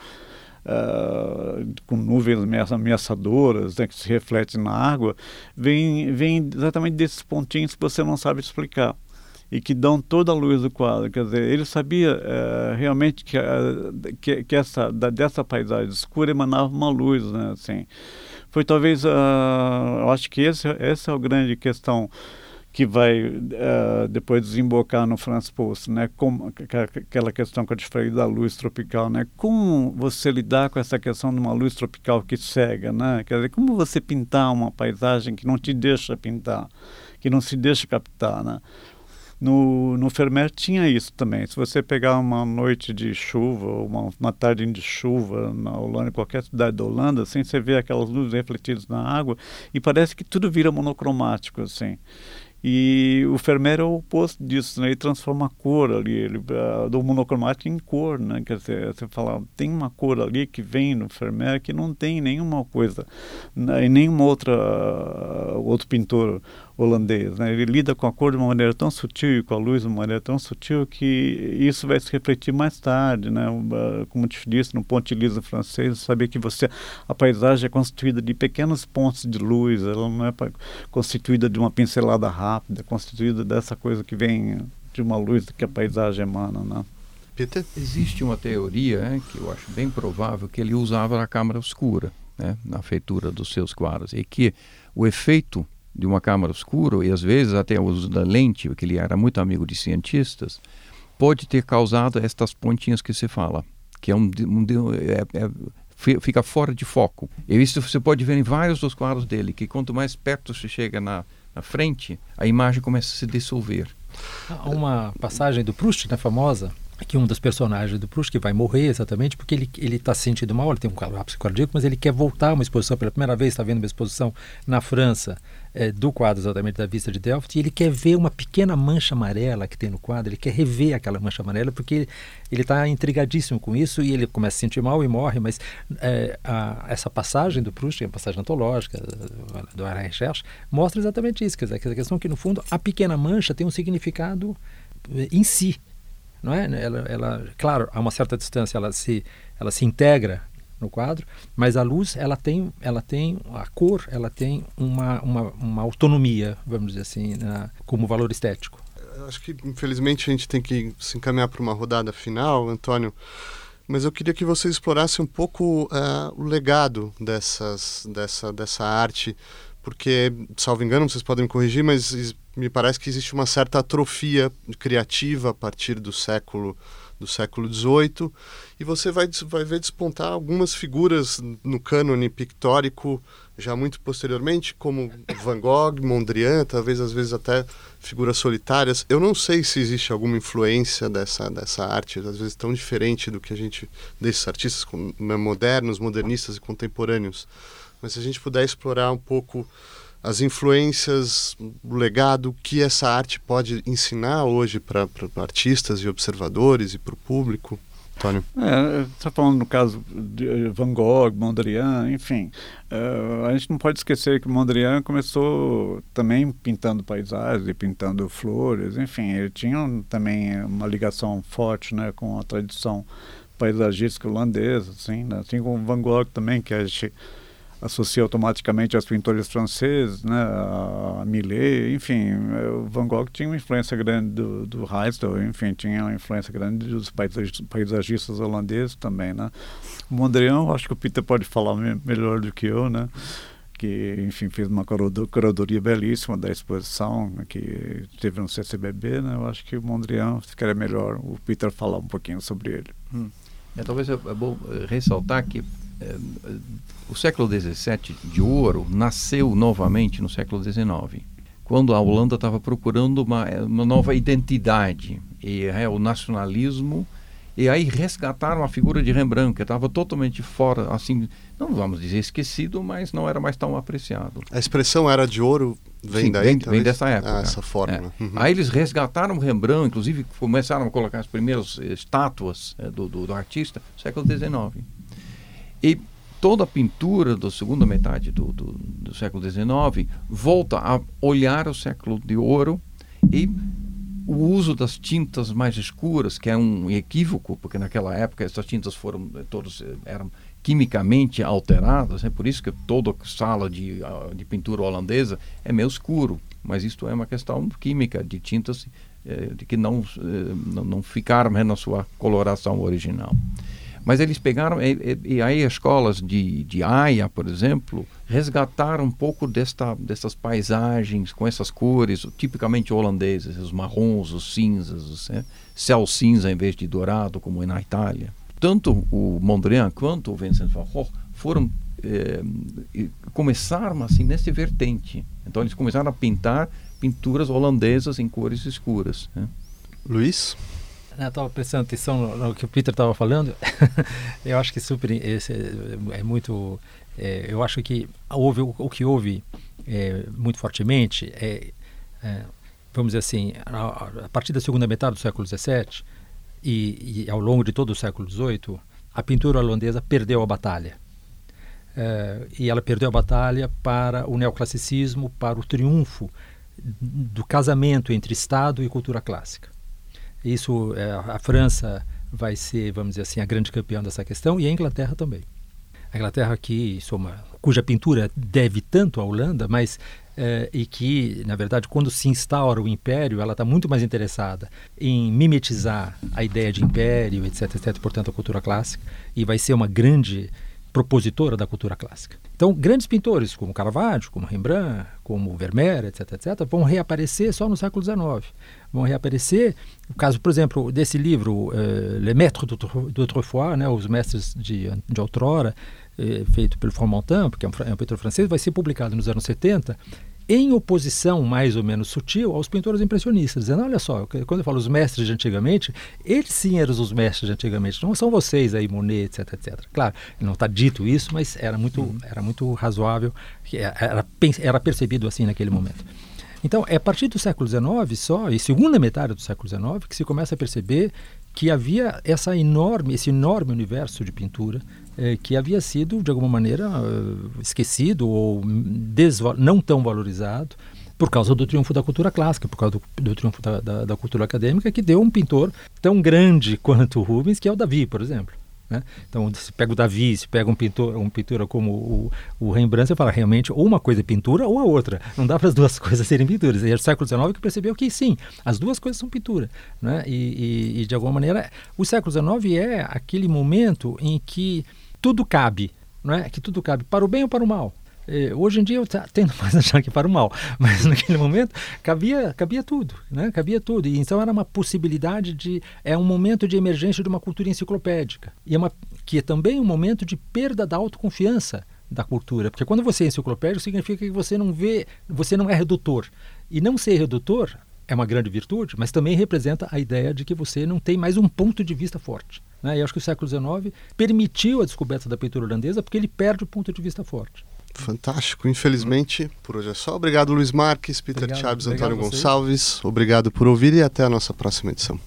uh, com nuvens ameaçadoras né, que se refletem na água, vem, vem exatamente desses pontinhos que você não sabe explicar e que dão toda a luz do quadro. Quer dizer, ele sabia uh, realmente que, uh, que, que, essa, da, dessa paisagem escura emanava uma luz, né? Assim, foi talvez, uh, eu acho que esse, essa é a grande questão que vai uh, depois desembocar no Franz Post, né? Como, aquela questão que eu te falei da luz tropical, né? Como você lidar com essa questão de uma luz tropical que cega, né? Quer dizer, como você pintar uma paisagem que não te deixa pintar, que não se deixa captar, né? No, no Fermer tinha isso também. Se você pegar uma noite de chuva, uma, uma tarde de chuva na Holanda, qualquer cidade da Holanda, assim, você vê aquelas luzes refletidas na água e parece que tudo vira monocromático, assim. E o Vermeer é o oposto disso, né? ele transforma a cor ali, ele, uh, do monocromático em cor, né? Quer dizer, você fala, tem uma cor ali que vem no Vermeer que não tem nenhuma coisa, né? em nenhuma outra, uh, outro pintor holandês. Né? Ele lida com a cor de uma maneira tão sutil e com a luz de uma maneira tão sutil que isso vai se refletir mais tarde. Né? Como te disse, no pontilhismo francês, saber que você a paisagem é constituída de pequenos pontos de luz, ela não é constituída de uma pincelada rápida, é constituída dessa coisa que vem de uma luz que a paisagem emana. Né? Peter? Existe uma teoria é, que eu acho bem provável que ele usava a câmara escura né, na feitura dos seus quadros e que o efeito de uma câmara escura e às vezes até o uso da lente, porque ele era muito amigo de cientistas, pode ter causado estas pontinhas que se fala, que é um, um é, é, fica fora de foco. E isso você pode ver em vários dos quadros dele, que quanto mais perto se chega na, na frente, a imagem começa a se dissolver. Há uma passagem do Proust, né, famosa, que um dos personagens do Proust que vai morrer exatamente porque ele ele está sentindo mal, ele tem um colapso cardíaco, mas ele quer voltar a uma exposição pela primeira vez, está vendo uma exposição na França é, do quadro exatamente da vista de Delft e ele quer ver uma pequena mancha amarela que tem no quadro, ele quer rever aquela mancha amarela porque ele está intrigadíssimo com isso e ele começa a sentir mal e morre, mas é, a, essa passagem do Proust, que é uma passagem antológica do Alain Recherche, mostra exatamente isso, quer dizer, a questão que no fundo a pequena mancha tem um significado é, em si, não é? Ela, ela, claro, a uma certa distância ela se, ela se integra no quadro, mas a luz ela tem, ela tem a cor, ela tem uma, uma, uma autonomia, vamos dizer assim, na, como valor estético. Acho que infelizmente a gente tem que se encaminhar para uma rodada final, Antônio. Mas eu queria que você explorasse um pouco uh, o legado dessas, dessa, dessa arte, porque, salvo engano, vocês podem me corrigir, mas me parece que existe uma certa atrofia criativa a partir do século do século XVIII e você vai, vai ver despontar algumas figuras no cânone pictórico já muito posteriormente, como Van Gogh, Mondrian, talvez às vezes até figuras solitárias. Eu não sei se existe alguma influência dessa, dessa arte, às vezes tão diferente do que a gente, desses artistas modernos, modernistas e contemporâneos. Mas se a gente puder explorar um pouco as influências, o legado que essa arte pode ensinar hoje para artistas e observadores e para o público. Antônio? É, está falando no caso de Van Gogh, Mondrian, enfim. Uh, a gente não pode esquecer que Mondrian começou também pintando paisagens pintando flores, enfim, ele tinha também uma ligação forte né, com a tradição paisagística holandesa, assim, né, assim como Van Gogh também, que a gente associa automaticamente aos pintores franceses, né, a Millet, enfim, o Van Gogh tinha uma influência grande do, do Heistel, enfim, tinha uma influência grande dos paisagistas holandeses também, né. O Mondrian, acho que o Peter pode falar me melhor do que eu, né, que, enfim, fez uma curadoria belíssima da exposição que teve no CCBB, né, eu acho que o Mondrian ficaria melhor o Peter falar um pouquinho sobre ele. Hum. É, talvez é, bom eh, ressaltar que o século XVII de ouro nasceu novamente no século XIX, quando a Holanda estava procurando uma, uma nova identidade e é, o nacionalismo E aí resgataram a figura de Rembrandt, que estava totalmente fora, assim, não vamos dizer esquecido, mas não era mais tão apreciado. A expressão era de ouro vem Sim, daí? Vem, vem dessa época. Ah, essa fórmula. É. Uhum. Aí eles resgataram Rembrandt, inclusive começaram a colocar as primeiras eh, estátuas eh, do, do, do artista, século XIX. E toda a pintura da segunda metade do, do, do século XIX volta a olhar o século de ouro e o uso das tintas mais escuras, que é um equívoco, porque naquela época essas tintas foram todas eh, eram quimicamente alteradas, é por isso que toda sala de, ah, de pintura holandesa é meio escuro, mas isto é uma questão química de tintas eh, de que não, eh, não, não ficaram né, na sua coloração original. Mas eles pegaram, e, e, e aí as escolas de, de Haia, por exemplo, resgataram um pouco desta, dessas paisagens com essas cores tipicamente holandesas, os marrons, os cinzas, os, é, céu cinza em vez de dourado, como é na Itália. Tanto o Mondrian quanto o Vincent van Gogh foram é, começaram assim nesse vertente. Então eles começaram a pintar pinturas holandesas em cores escuras. Né? Luiz? Eu estava prestando atenção no, que o Peter estava falando. [LAUGHS] eu acho que super esse é, é muito. É, eu acho que houve o, o que houve é, muito fortemente é, vamos dizer assim, a, a, partir da segunda metade do século XVII e, e, ao longo de todo o século XVIII, a pintura holandesa perdeu a batalha. e ela perdeu a batalha para o neoclassicismo, para o triunfo do casamento entre Estado e cultura clássica. Isso, é, a França vai ser, vamos dizer assim, a grande campeã dessa questão e a Inglaterra também. A Inglaterra que soma, cuja pintura deve tanto à Holanda, mas é, e que, na verdade, quando se instaura o império, ela está muito mais interessada em mimetizar a ideia de império, etc, etc, portanto, a cultura clássica, e vai ser uma grande propositora da cultura clássica. Então, grandes pintores como Caravaggio, como Rembrandt, como Vermeer, etc, etc, vão reaparecer só no século XIX. Vão reaparecer, o caso, por exemplo, desse livro, uh, Les Maîtres d'Autrefois, né, os mestres de, de outrora, uh, feito pelo Fromentin, porque é um, é um pintor francês, vai ser publicado nos anos 70, em oposição mais ou menos sutil aos pintores impressionistas, dizendo, olha só, quando eu falo os mestres de antigamente, eles sim eram os mestres de antigamente, não são vocês aí, Monet, etc, etc. Claro, não está dito isso, mas era muito, uhum. era muito razoável, era, era percebido assim naquele momento. Então, é a partir do século XIX só, e segunda metade do século XIX, que se começa a perceber que havia essa enorme, esse enorme universo de pintura eh, que havia sido, de alguma maneira, uh, esquecido ou não tão valorizado por causa do triunfo da cultura clássica, por causa do, do triunfo da, da, da, cultura acadêmica, que deu um pintor tão grande [LAUGHS] quanto o Rubens, que é o Davi, por exemplo. Né? Então, se pega o Davi, se pega um pintor, um pintura como o, o Rembrandt, você fala realmente ou uma coisa é pintura ou a outra. Não dá para as duas [LAUGHS] coisas serem pinturas. E é o século XIX que percebeu que sim, as duas coisas são pintura. Né? E, e, e de alguma maneira, o século XIX é aquele momento em que tudo cabe, não é? Que tudo cabe para o bem ou para o mal. É, hoje em dia eu tendo [LAUGHS] mais achar que para o mal, mas naquele momento cabia, cabia tudo, né? Cabia tudo. E então era uma possibilidade de é um momento de emergência de uma cultura enciclopédica e é uma que é também um momento de perda da autoconfiança da cultura, porque quando você é enciclopédico significa que você não vê, você não é redutor. E não ser redutor é uma grande virtude, mas também representa a ideia de que você não tem mais um ponto de vista forte. Né? E acho que o século XIX permitiu a descoberta da pintura holandesa porque ele perde o ponto de vista forte. Fantástico. Infelizmente, por hoje é só. Obrigado, Luiz Marques, Peter obrigado, Chaves, obrigado Antônio Gonçalves. Obrigado por ouvir e até a nossa próxima edição.